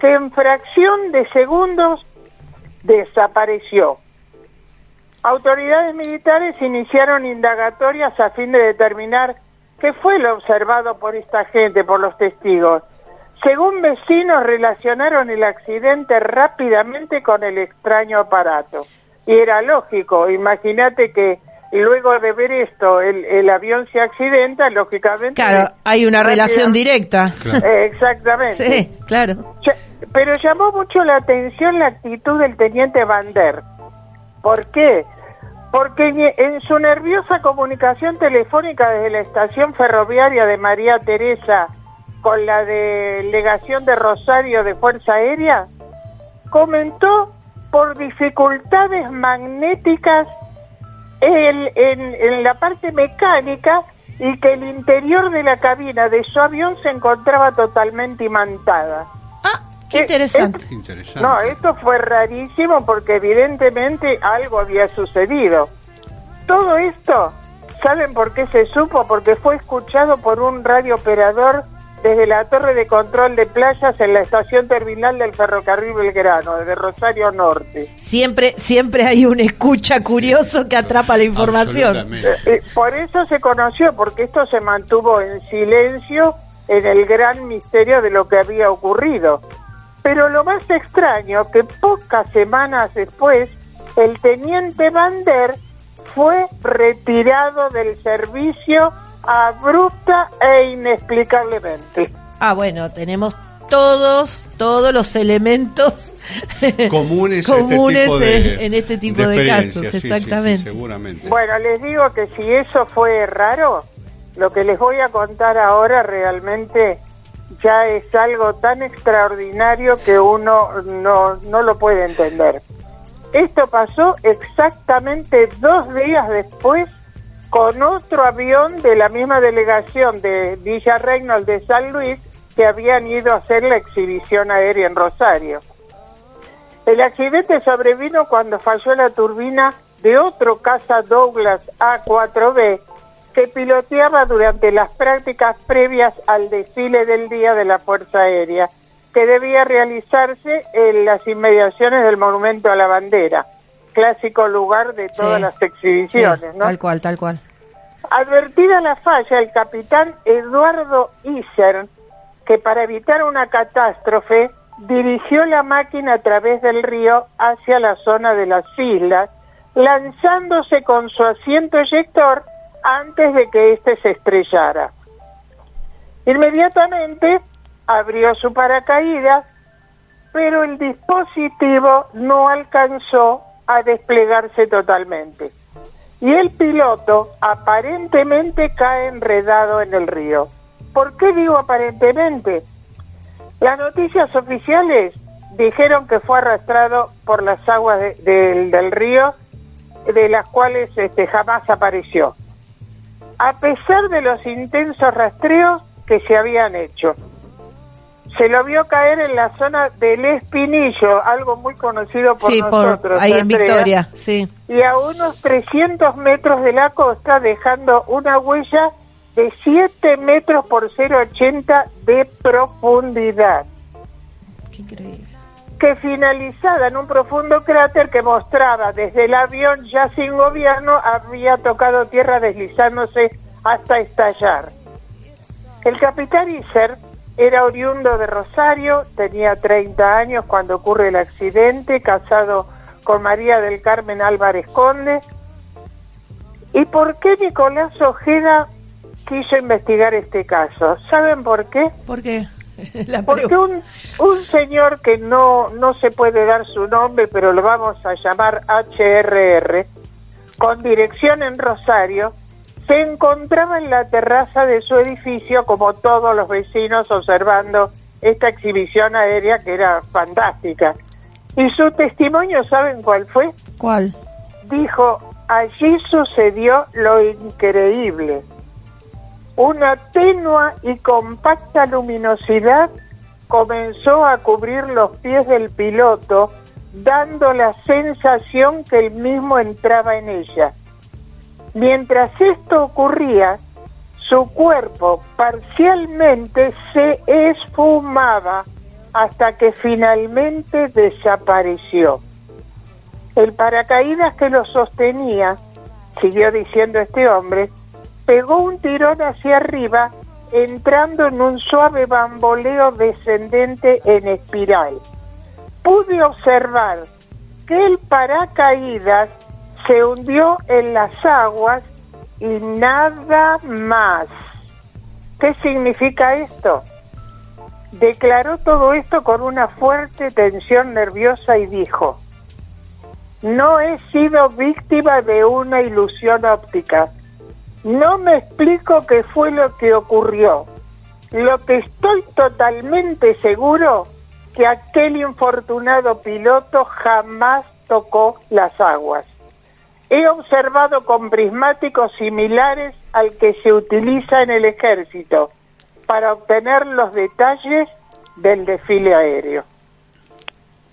que en fracción de segundos desapareció. Autoridades militares iniciaron indagatorias a fin de determinar qué fue lo observado por esta gente, por los testigos. Según vecinos, relacionaron el accidente rápidamente con el extraño aparato. Y era lógico, imagínate que luego de ver esto, el, el avión se accidenta, lógicamente. Claro, hay una relación directa. Eh, Exactamente. Sí, claro. Pero llamó mucho la atención la actitud del teniente Bander. ¿Por qué? Porque en su nerviosa comunicación telefónica desde la estación ferroviaria de María Teresa con la delegación de Rosario de Fuerza Aérea, comentó por dificultades magnéticas el- en, en la parte mecánica y que el interior de la cabina de su avión se encontraba totalmente imantada. Qué interesante. Interesante. No, esto fue rarísimo porque evidentemente algo había sucedido. Todo esto, ¿saben por qué se supo? Porque fue escuchado por un radiooperador desde la torre de control de playas en la estación terminal del ferrocarril Belgrano, de Rosario Norte. Siempre, siempre hay un escucha curioso que atrapa la información. Eh, eh, por eso se conoció, porque esto se mantuvo en silencio en el gran misterio de lo que había ocurrido. Pero lo más extraño, que pocas semanas después, el teniente Bander fue retirado del servicio abrupta e inexplicablemente. Ah, bueno, tenemos todos, todos los elementos Comunes, comunes este tipo de, en, este tipo de casos, sí, sí, sí, exactamente. seguramente. Bueno, les digo que si eso fue raro, lo que les voy a contar ahora realmente ya es algo tan extraordinario que uno no, no lo puede entender. Esto pasó exactamente dos días después con otro avión de la misma delegación de Villa Reynolds de San Luis que habían ido a hacer la exhibición aérea en Rosario. El accidente sobrevino cuando falló la turbina de otro caza Douglas A4B que piloteaba durante las prácticas previas al desfile del Día de la Fuerza Aérea, que debía realizarse en las inmediaciones del Monumento a la Bandera, clásico lugar de todas Sí. las exhibiciones. Sí, ¿no? Tal cual, tal cual. Advertida la falla, el capitán Eduardo Iser, que para evitar una catástrofe dirigió la máquina a través del río hacia la zona de las islas, lanzándose con su asiento eyector antes de que éste se estrellara. Inmediatamente abrió su paracaídas, pero el dispositivo no alcanzó a desplegarse totalmente y el piloto aparentemente cae enredado en el río. ¿Por qué digo aparentemente? Las noticias oficiales dijeron que fue arrastrado por las aguas de- del- del río, de las cuales este, jamás apareció, a pesar de los intensos rastreos que se habían hecho. Se lo vio caer en la zona del Espinillo, algo muy conocido por Sí, por nosotros. ahí en Victoria, sí. y a unos 300 metros de la costa, dejando una huella de 7 metros por 0,80 de profundidad, Qué increíble. que finalizada en un profundo cráter que mostraba desde el avión ya sin gobierno había tocado tierra deslizándose hasta estallar. El capitán Iser era oriundo de Rosario, tenía 30 años cuando ocurre el accidente, casado con María del Carmen Álvarez Conde. ¿Y por qué Nicolás Ojeda quiso investigar este caso? ¿Saben por qué? ¿Por qué? La Porque un, un señor que no, no se puede dar su nombre, pero lo vamos a llamar HRR, con dirección en Rosario, se encontraba en la terraza de su edificio como todos los vecinos observando esta exhibición aérea que era fantástica. Y su testimonio, ¿saben cuál fue? ¿Cuál? Dijo, allí sucedió lo increíble. Una tenua y compacta luminosidad comenzó a cubrir los pies del piloto, dando la sensación que él mismo entraba en ella. Mientras esto ocurría, su cuerpo parcialmente se esfumaba hasta que finalmente desapareció. El paracaídas que lo sostenía, siguió diciendo este hombre, pegó un tirón hacia arriba, entrando en un suave bamboleo descendente en espiral. Pude observar que el paracaídas se hundió en las aguas y nada más. ¿Qué significa esto? Declaró todo esto con una fuerte tensión nerviosa y dijo, no he sido víctima de una ilusión óptica. No me explico qué fue lo que ocurrió. Lo que estoy totalmente seguro que aquel infortunado piloto jamás tocó las aguas. He observado con prismáticos similares al que se utiliza en el ejército para obtener los detalles del desfile aéreo.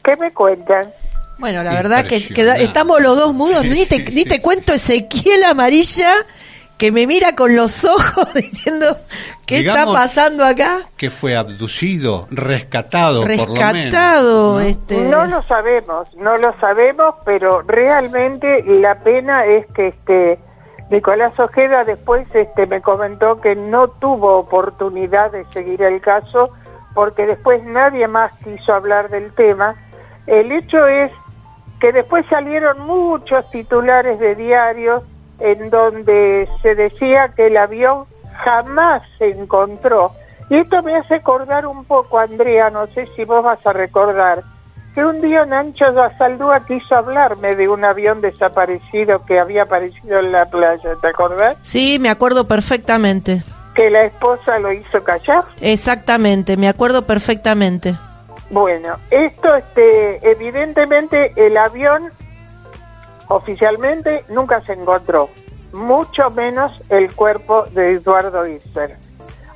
¿Qué me cuentan? Bueno, la verdad que queda- estamos los dos mudos, ni, te, ni te cuento Ezequiel Amarilla que me mira con los ojos diciendo qué está pasando acá. Que fue abducido, rescatado, por lo menos. Rescatado, este No lo sabemos, no lo sabemos, pero realmente la pena es que este Nicolás Ojeda después este me comentó que no tuvo oportunidad de seguir el caso porque después nadie más quiso hablar del tema. El hecho es que después salieron muchos titulares de diarios en donde se decía que el avión jamás se encontró. Y esto me hace acordar un poco, Andrea, no sé si vos vas a recordar, que un día Nancho Basaldúa quiso hablarme de un avión desaparecido que había aparecido en la playa, ¿te acordás? Sí, me acuerdo perfectamente. Que la esposa lo hizo callar. Exactamente, me acuerdo perfectamente. Bueno, esto, este, evidentemente el avión oficialmente nunca se encontró, mucho menos el cuerpo de Eduardo Isser.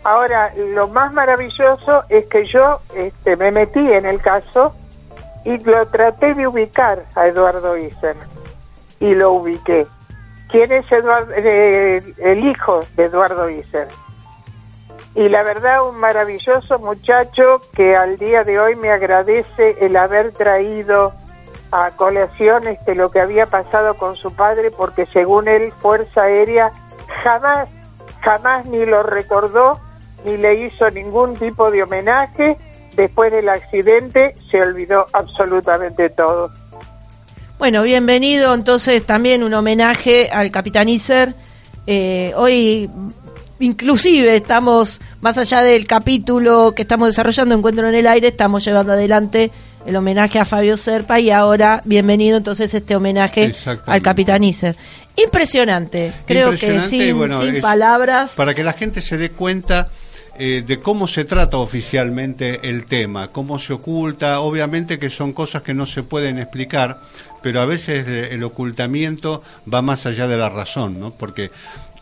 Ahora, lo más maravilloso es que yo este, me metí en el caso y lo traté de ubicar a Eduardo Isser y lo ubiqué. ¿Quién es Eduardo, eh, el hijo de Eduardo Isser? Y la verdad, un maravilloso muchacho que al día de hoy me agradece el haber traído a colación este, lo que había pasado con su padre, porque según él, Fuerza Aérea jamás, jamás ni lo recordó, ni le hizo ningún tipo de homenaje. Después del accidente se olvidó absolutamente todo. Bueno, bienvenido entonces también un homenaje al Capitán Iser. Eh, hoy inclusive estamos, más allá del capítulo que estamos desarrollando Encuentro en el Aire, estamos llevando adelante el homenaje a Fabio Serpa y ahora bienvenido entonces este homenaje al Capitán Iser. Impresionante, creo que Impresionante, sin, bueno, sin es- palabras. Para que la gente se dé cuenta eh, de cómo se trata oficialmente el tema, cómo se oculta, obviamente que son cosas que no se pueden explicar, pero a veces eh, el ocultamiento va más allá de la razón, ¿no? Porque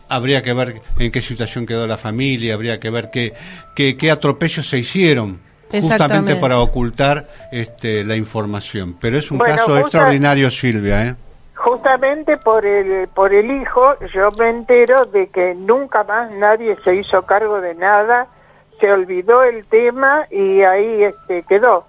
habría que ver en qué situación quedó la familia, habría que ver qué, qué, qué atropellos se hicieron. Justamente para ocultar este, la información. Pero es un Bueno, caso justa- extraordinario, Silvia. ¿eh? Justamente por el, por el hijo, yo me entero de que nunca más nadie se hizo cargo de nada, se olvidó el tema y ahí este, quedó.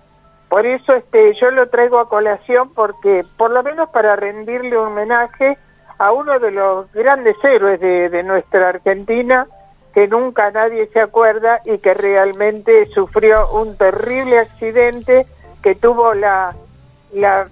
Por eso este, yo lo traigo a colación porque, por lo menos para rendirle un homenaje a uno de los grandes héroes de, de nuestra Argentina, que nunca nadie se acuerda y que realmente sufrió un terrible accidente que tuvo la, la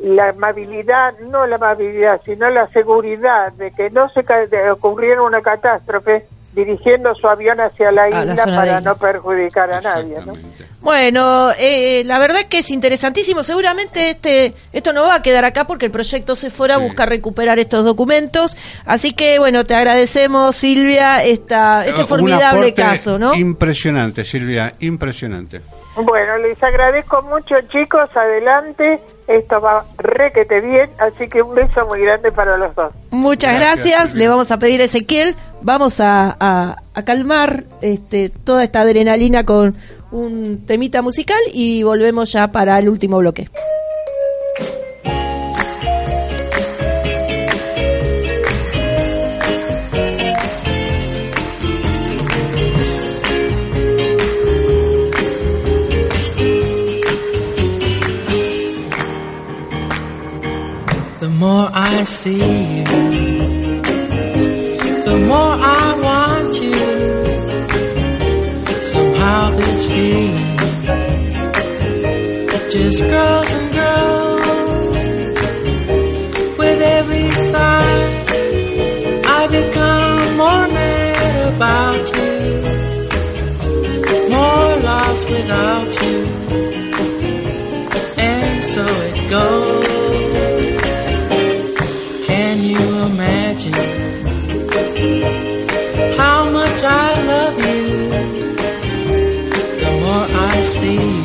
la amabilidad, no la amabilidad, sino la seguridad de que no se ocurriera una catástrofe dirigiendo su avión hacia la A isla para isla. no perjudicar a nadie. ¿no? Bueno, eh, la verdad que es interesantísimo. Seguramente este esto no va a quedar acá porque el proyecto Sephora busca recuperar estos documentos. Así que bueno, te agradecemos Silvia esta este formidable caso, ¿no? Impresionante, Silvia, impresionante. Bueno, les agradezco mucho chicos, adelante, esto va requete bien, así que un beso muy grande para los dos. Muchas gracias. Le vamos a pedir a Ezequiel, vamos a, a- a calmar este, toda esta adrenalina con un temita musical y volvemos ya para el último bloque. I see you, the more I want you. Somehow this feeling just grows and grows. With every sigh, I become more mad about you, more lost without you, and so it goes. See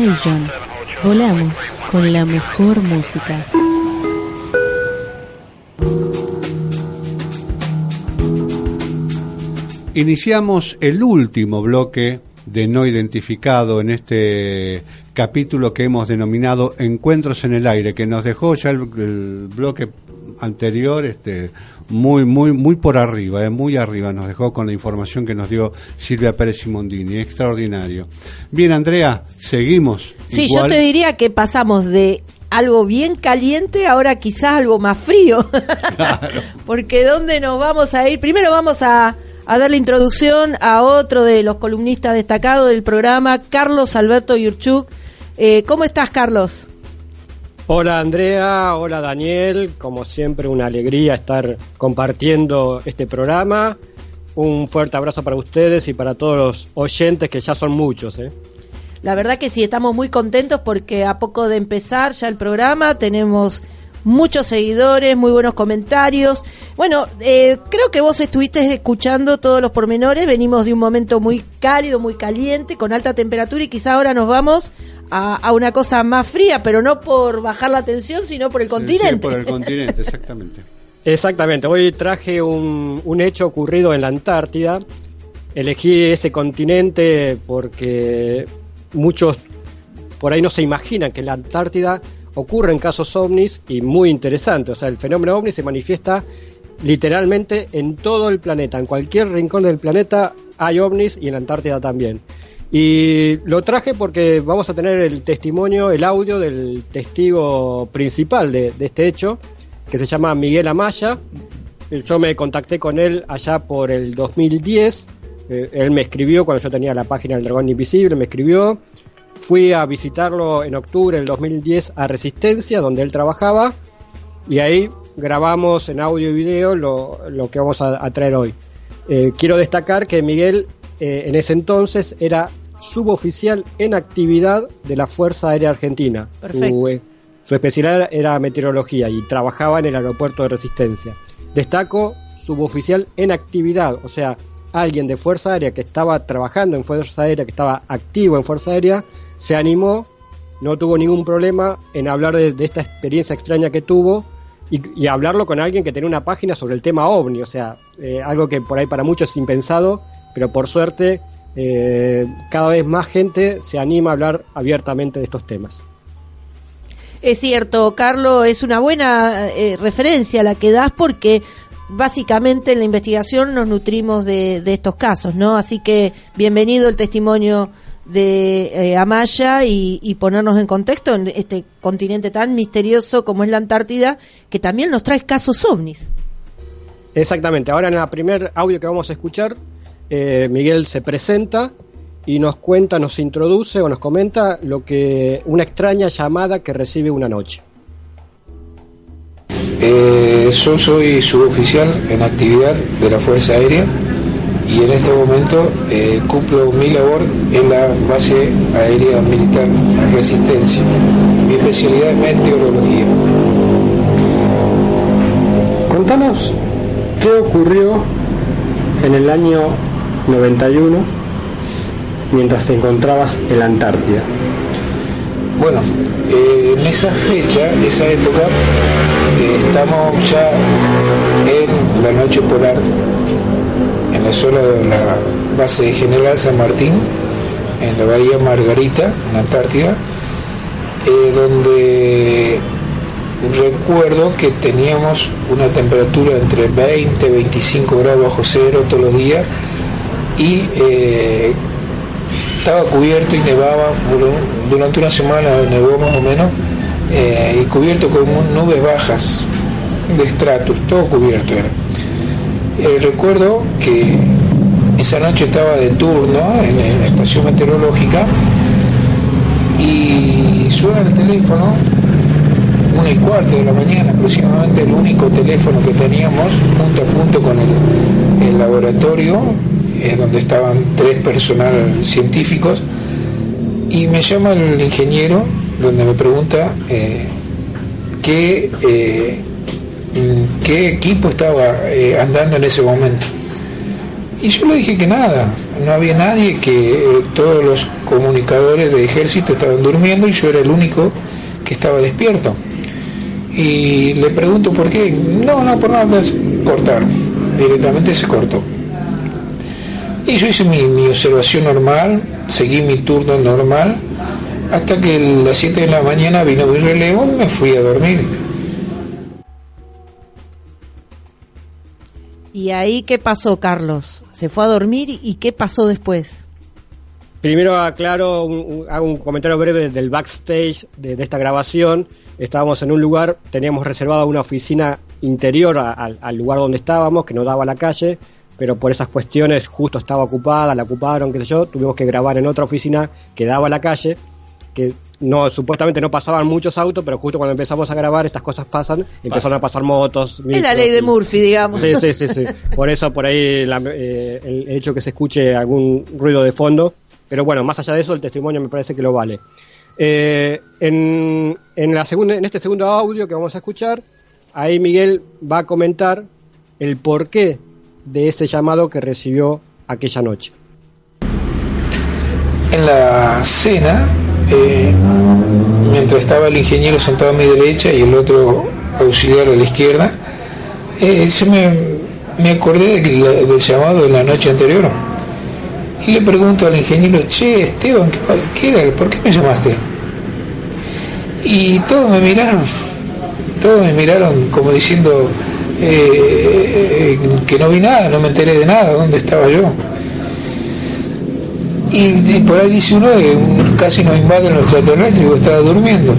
Station. Volamos con la mejor música. Iniciamos el último bloque de no identificado en este capítulo que hemos denominado Encuentros en el aire, que nos dejó ya el, el bloque anterior este muy muy muy por arriba, eh, muy arriba nos dejó con la información que nos dio Silvia Pérez Simondini, extraordinario. Bien, Andrea, seguimos. Sí, Igual- yo te diría que pasamos de algo bien caliente ahora quizás algo más frío. Porque ¿dónde nos vamos a ir? Primero vamos a, a dar la introducción a otro de los columnistas destacados del programa, Carlos Alberto Yurchuk. Eh, ¿Cómo estás, Carlos? Hola Andrea, hola Daniel, como siempre una alegría estar compartiendo este programa. Un fuerte abrazo para ustedes y para todos los oyentes que ya son muchos. ¿eh? La verdad que sí, estamos muy contentos porque a poco de empezar ya el programa tenemos muchos seguidores, muy buenos comentarios. Bueno, eh, creo que vos estuviste escuchando todos los pormenores, venimos de un momento muy cálido, muy caliente, con alta temperatura y quizá ahora nos vamos a, a una cosa más fría, pero no por bajar la tensión, sino por el continente. Sí, por el continente, exactamente. Exactamente, hoy traje un, un hecho ocurrido en la Antártida. Elegí ese continente porque muchos por ahí no se imaginan que en la Antártida ocurren casos ovnis y muy interesantes. O sea, el fenómeno ovni se manifiesta literalmente en todo el planeta. En cualquier rincón del planeta hay ovnis y en la Antártida también. Y lo traje porque vamos a tener el testimonio, el audio del testigo principal de, este hecho, que se llama Miguel Amaya. Yo me contacté con él allá por el 2010. Eh, él me escribió cuando yo tenía la página del Dragón Invisible, me escribió. Fui a visitarlo en octubre del 2010 a Resistencia, donde él trabajaba, y ahí grabamos en audio y video lo, lo que vamos a, a traer hoy. Eh, quiero destacar que Miguel eh, en ese entonces era suboficial en actividad de la Fuerza Aérea Argentina. Su, eh, su especialidad era meteorología y trabajaba en el aeropuerto de Resistencia. Destaco suboficial en actividad, o sea, alguien de Fuerza Aérea que estaba trabajando en Fuerza Aérea, que estaba activo en Fuerza Aérea, se animó, no tuvo ningún problema en hablar de, de esta experiencia extraña que tuvo y, y hablarlo con alguien que tenía una página sobre el tema ovni, o sea, eh, algo que por ahí para muchos es impensado, pero por suerte eh, cada vez más gente se anima a hablar abiertamente de estos temas. Es cierto, Carlos, es una buena eh, referencia la que das porque básicamente en la investigación nos nutrimos de, de estos casos, ¿no? Así que bienvenido el testimonio de eh, Amaya y, y ponernos en contexto en este continente tan misterioso como es la Antártida, que también nos trae casos ovnis. Exactamente, ahora en el primer audio que vamos a escuchar, eh, Miguel se presenta y nos cuenta, nos introduce o nos comenta lo que una extraña llamada que recibe una noche. Eh, yo soy suboficial en actividad de la Fuerza Aérea y en este momento eh, cumplo mi labor en la base aérea militar Resistencia. Mi especialidad es meteorología. Contanos qué ocurrió en el año 91 mientras te encontrabas en la Antártida. Bueno, eh, en esa fecha, esa época, eh, estamos ya en la noche polar, en la zona de la base de General San Martín, en la bahía Margarita, en la Antártida, eh, donde recuerdo que teníamos una temperatura entre 20 y 25 grados bajo cero todos los días y eh, estaba cubierto y nevaba dur- durante una semana nevó más o menos eh, y cubierto con nubes bajas de estratos todo cubierto era. Eh, recuerdo que esa noche estaba de turno en la estación meteorológica y suena el teléfono una y cuarto de la mañana aproximadamente el único teléfono que teníamos punto a punto con el laboratorio eh, donde estaban tres personal científicos y me llama el ingeniero donde me pregunta eh, qué, eh, qué equipo estaba eh, andando en ese momento y yo le dije que nada, no había nadie, que todos los comunicadores de ejército estaban durmiendo y yo era el único que estaba despierto. Y le pregunto por qué. No, no, por nada, cortaron. Directamente se cortó. Y yo hice mi, mi observación normal, seguí mi turno normal, hasta que a las 7 de la mañana vino mi relevo y me fui a dormir. ¿Y ahí qué pasó, Carlos? ¿Se fue a dormir y qué pasó después? Primero aclaro, un- un- hago un comentario breve del backstage de, de esta grabación. Estábamos en un lugar, teníamos reservada una oficina interior a- al- al lugar donde estábamos, que no daba a la calle, pero por esas cuestiones justo estaba ocupada, la ocuparon, qué sé yo, tuvimos que grabar en otra oficina que daba a la calle, que no supuestamente no pasaban muchos autos, pero justo cuando empezamos a grabar estas cosas pasan, empezaron a pasar motos. Es la micros ley de y- Murphy, digamos. Sí, sí, sí, sí. Por eso, por ahí, la- eh, el hecho que se escuche algún ruido de fondo. Pero bueno, más allá de eso, el testimonio me parece que lo vale. Eh, en, en, la segunda, en este segundo audio que vamos a escuchar, ahí Miguel va a comentar el porqué de ese llamado que recibió aquella noche. En la cena, eh, mientras estaba el ingeniero sentado a mi derecha y el otro auxiliar a la izquierda, eh, se me, me acordé de la- del llamado de la noche anterior. Y le pregunto al ingeniero, che, Esteban, ¿qué, pa- qué era? ¿Por qué me llamaste? Y todos me miraron, todos me miraron como diciendo eh, eh, que no vi nada, no me enteré de nada, ¿dónde estaba yo? Y, por ahí dice uno un- casi nos invaden los extraterrestres yo estaba durmiendo.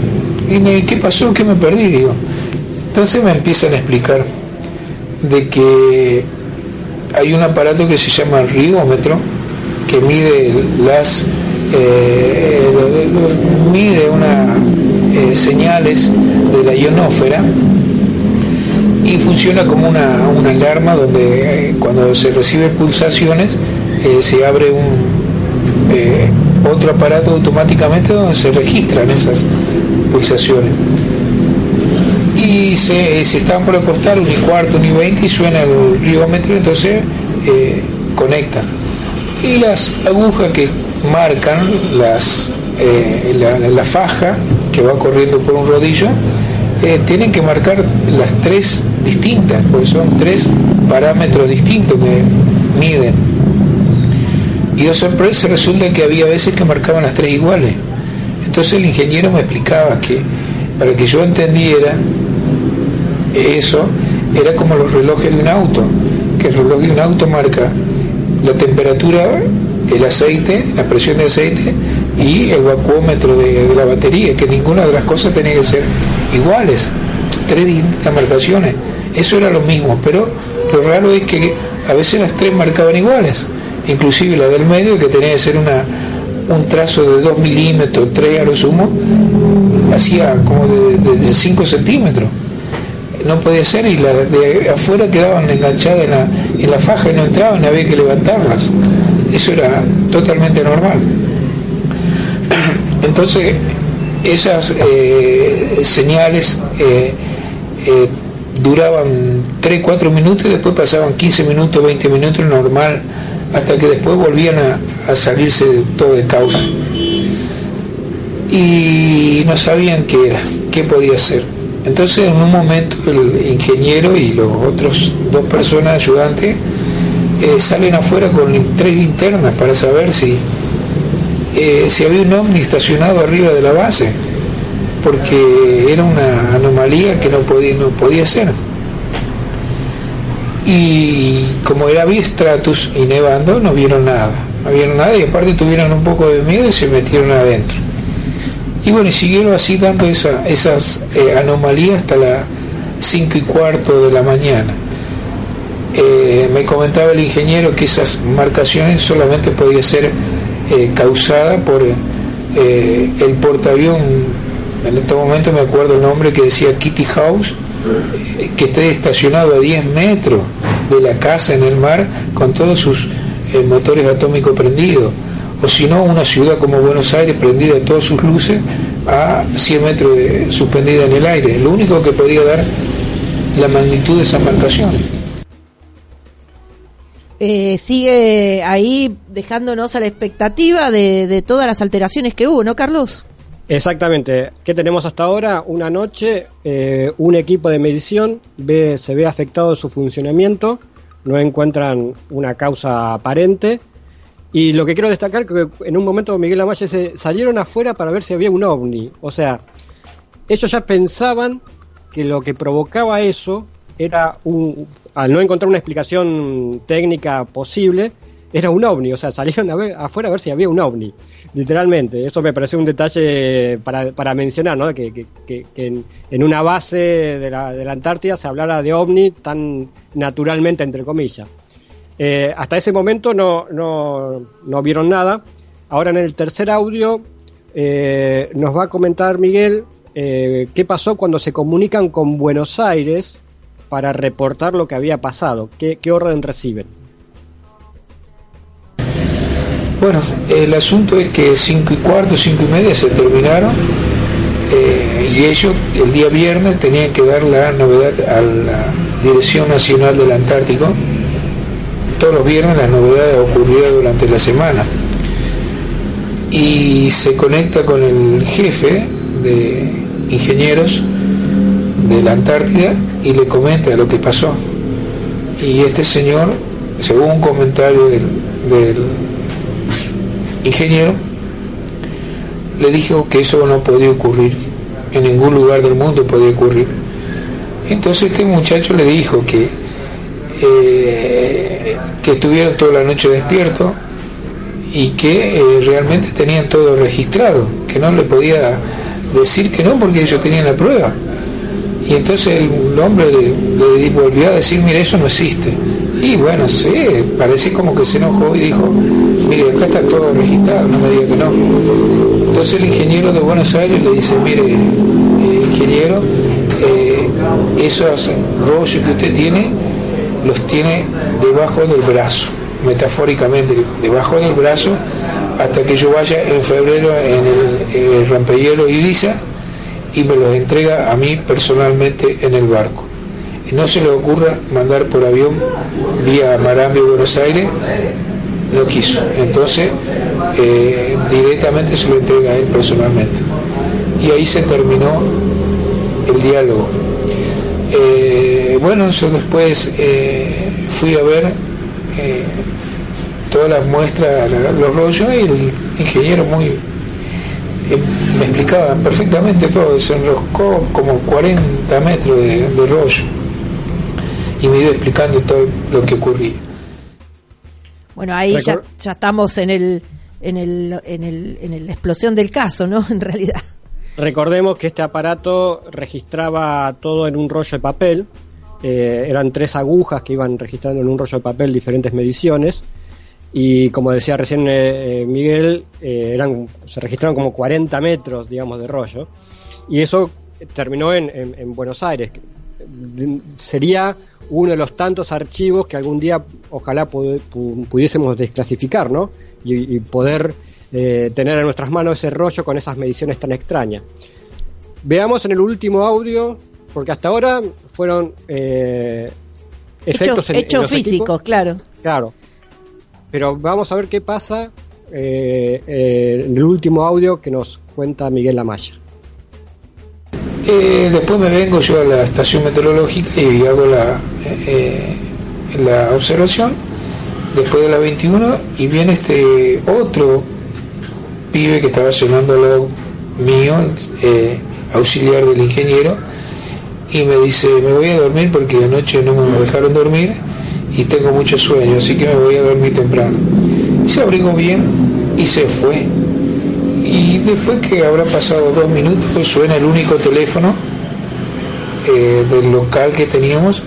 Y me- ¿qué pasó? ¿Qué me perdí? Digo. Entonces me empiezan a explicar de que hay un aparato que se llama rigómetro que mide las eh, mide una eh, señales de la ionósfera y funciona como una, una alarma donde eh, cuando se recibe pulsaciones eh, se abre un eh, otro aparato automáticamente donde se registran esas pulsaciones. Y se, se están por acostar un y cuarto, un y veinte y suena el rigómetro entonces conectan. Y las agujas que marcan las la, la faja que va corriendo por un rodillo eh, tienen que marcar las tres distintas porque son tres parámetros distintos que miden. Y de sorpresa resulta que había veces que marcaban las tres iguales. Entonces el ingeniero me explicaba que para que yo entendiera eso era como los relojes de un auto que el reloj de un auto marca la temperatura el aceite, la presión de aceite y el vacuómetro de, de la batería, que ninguna de las cosas tenía que ser iguales, tres marcaciones, eso era lo mismo, pero lo raro es que a veces las tres marcaban iguales, inclusive la del medio que tenía que ser una, un trazo de 2 milímetros, 3 a lo sumo, hacía como de 5 centímetros. No podía ser y las de afuera quedaban enganchadas en la, en la faja y no entraban, había que levantarlas. Eso era totalmente normal. Entonces, esas eh, señales eh, eh, duraban 3, 4 minutos y después pasaban 15 minutos, 20 minutos normal, hasta que después volvían a, a salirse todo de causa. Y no sabían qué era, qué podía ser. Entonces en un momento el ingeniero y los otros dos personas ayudantes salen afuera con tres linternas para saber si, eh, si había un ovni estacionado arriba de la base, porque era una anomalía que no podía, no podía ser. Y como era bistratus y nevando, no vieron nada, no vieron nada y aparte tuvieron un poco de miedo y se metieron adentro. Y bueno, y siguieron así dando esa, esas eh, anomalías hasta las 5 y cuarto de la mañana. Eh, me comentaba el ingeniero que esas marcaciones solamente podían ser eh, causadas por eh, el portaavión, en este momento me acuerdo el nombre que decía Kitty House, eh, que esté estacionado a 10 metros de la casa en el mar con todos sus motores atómicos prendidos o si no una ciudad como Buenos Aires prendida todas sus luces a 100 metros de, suspendida en el aire. Lo único que podía dar la magnitud de esas marcaciones. Eh, sigue ahí dejándonos a la expectativa de, todas las alteraciones que hubo, ¿no, Carlos? Exactamente. ¿Qué tenemos hasta ahora? Una noche, eh, un equipo de medición se ve afectado su funcionamiento, no encuentran una causa aparente. Y lo que quiero destacar que en un momento Miguel Amaya se salieron afuera para ver si había un ovni. O sea, ellos ya pensaban que lo que provocaba eso era un, al no encontrar una explicación técnica posible, era un ovni, o sea, salieron a ver, afuera a ver si había un ovni, literalmente. Eso me pareció un detalle para, para mencionar, ¿no? Que, que, en, una base de la, de la, Antártida se hablara de ovni tan naturalmente, entre comillas. Eh, hasta ese momento no, no, no, vieron nada. Ahora en el tercer audio eh, nos va a comentar Miguel eh, qué pasó cuando se comunican con Buenos Aires para reportar lo que había pasado, qué, orden reciben. Bueno, el asunto es que cinco y cuarto, cinco y media se terminaron eh, y ellos el día viernes tenían que dar la novedad a la Dirección Nacional del Antártico. Todos los viernes las novedades ocurrían durante la semana. Y se conecta con el jefe de ingenieros de la Antártida y le comenta lo que pasó. Y este señor, según un comentario del, ingeniero, le dijo que eso no podía ocurrir, en ningún lugar del mundo podía ocurrir. Entonces este muchacho le dijo que, eh, que estuvieron toda la noche despiertos y que eh, realmente tenían todo registrado, que no le podía decir que no porque ellos tenían la prueba. Y entonces el hombre le, le volvió a decir, mire, eso no existe. Y bueno, sí, parece como que se enojó y dijo, mire, acá está todo registrado, no me diga que no. Entonces el ingeniero de Buenos Aires le dice, mire, eh, ingeniero, eh, esos rollos que usted tiene, los tiene debajo del brazo, metafóricamente, debajo del brazo, hasta que yo vaya en febrero en el, el rampehielo Ibiza y me los entrega a mí personalmente en el barco. No se le ocurra mandar por avión vía Marambio Buenos Aires, no quiso. Entonces eh, directamente se lo entrega a él personalmente. Y ahí se terminó el diálogo. Eh, bueno, yo después eh, fui a ver todas las muestras, los rollos y el ingeniero muy me explicaba perfectamente todo, se enroscó como 40 metros de, de, rollo y me iba explicando todo lo que ocurría. Bueno, ahí ya estamos en el, en el, en el, en la explosión del caso, ¿no? En realidad. Recordemos que este aparato registraba todo en un rollo de papel. eh, eran tres agujas que iban registrando en un rollo de papel diferentes mediciones. Y como decía recién eh, eh, Miguel, eh, eran, se registraron como 40 metros, digamos, de rollo. Y eso terminó en, en- en Buenos Aires. Sería uno de los tantos archivos que algún día ojalá pu- pu- pudiésemos desclasificar, ¿no? Y, y poder eh, tener en nuestras manos ese rollo con esas mediciones tan extrañas. Veamos en el último audio, porque hasta ahora fueron eh, efectos Hechos, en- en hechos equipos. físicos, claro. Claro. Pero vamos a ver qué pasa eh, eh, en el último audio que nos cuenta Miguel Lamaya. Eh, después me vengo yo a la estación meteorológica y hago la, eh, la observación después de la 21 y viene este otro pibe que estaba llenando al lado mío, auxiliar del ingeniero, y me dice, me voy a dormir porque anoche no me dejaron dormir y tengo mucho sueño, así que me voy a dormir temprano. Y se abrigó bien y se fue. Y después que habrá pasado dos minutos, pues suena el único teléfono eh, del local que teníamos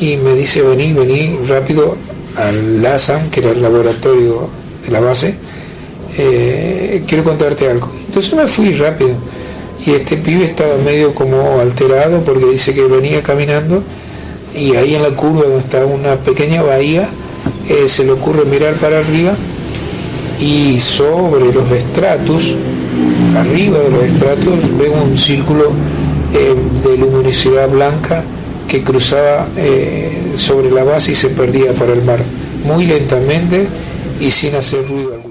y me dice, vení, vení rápido al LASAM, que era el laboratorio de la base, eh, quiero contarte algo. Entonces me fui rápido y este pibe estaba medio como alterado porque dice que venía caminando y ahí en la curva donde está una pequeña bahía eh, se le ocurre mirar para arriba y sobre los estratos, arriba de los estratos, ve un círculo eh, de luminosidad blanca que cruzaba eh, sobre la base y se perdía para el mar, muy lentamente y sin hacer ruido alguno.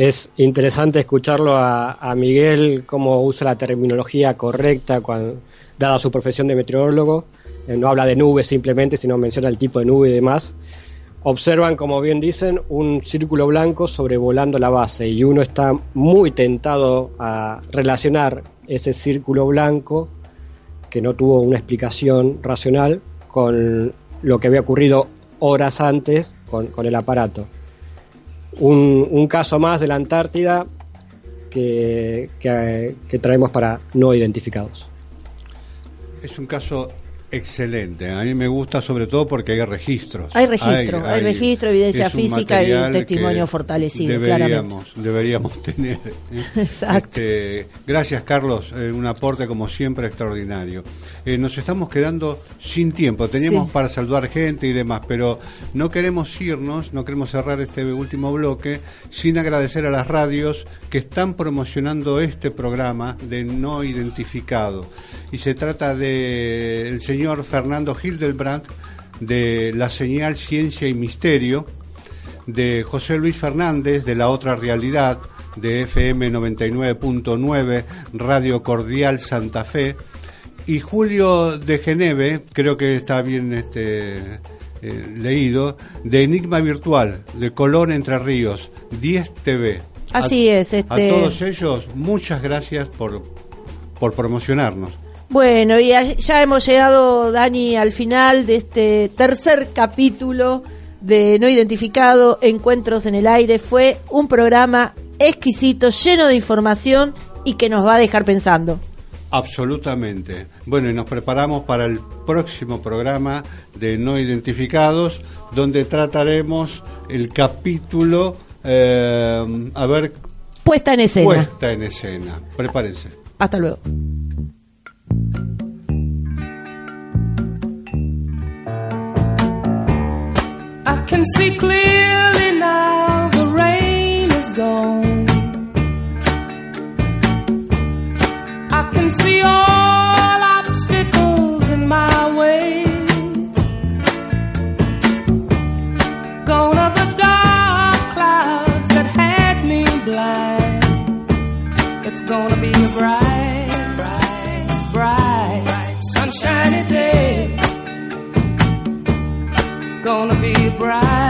Es interesante escucharlo a, Miguel, cómo usa la terminología correcta, dada su profesión de meteorólogo. Eh, no habla de nubes simplemente, sino menciona el tipo de nube y demás. Observan, como bien dicen, un círculo blanco sobrevolando la base y uno está muy tentado a relacionar ese círculo blanco, que no tuvo una explicación racional, con lo que había ocurrido horas antes con el aparato un, un caso más de la Antártida que, que- que traemos para no identificados. Es un caso excelente. A mí me gusta sobre todo porque hay registros. Hay registro, hay registro, evidencia un física y material testimonio fortalecido, Deberíamos, deberíamos tener. ¿eh? Exacto. Este, gracias, Carlos. eh, un aporte, como siempre, extraordinario. Eh, nos estamos quedando sin tiempo. Teníamos Sí. para saludar gente y demás, pero no queremos irnos, no queremos cerrar este último bloque sin agradecer a las radios que están promocionando este programa de no identificado. Y se trata de el señor Fernando Hildebrand de La Señal Ciencia y Misterio, de José Luis Fernández de La Otra Realidad, de FM 99.9, Radio Cordial Santa Fe, y Julio de Geneve, creo que está bien este, eh, leído, de Enigma Virtual, de Colón Entre Ríos, 10 TV. Así A- es, A este- todos ellos, muchas gracias por, por promocionarnos. Bueno, y ya- hemos llegado, Dani, al final de este tercer capítulo de No Identificado, Encuentros en el Aire. Fue un programa exquisito, lleno de información y que nos va a dejar pensando. Absolutamente. Bueno, y nos preparamos para el próximo programa de No Identificados, donde trataremos el capítulo, eh, a ver, Puesta en escena. puesta en escena. Prepárense. Hasta luego. I can see clearly now the rain is gone. I can see all obstacles in my way. Gone are the dark clouds that had me blind. It's gonna be a bright, be bright,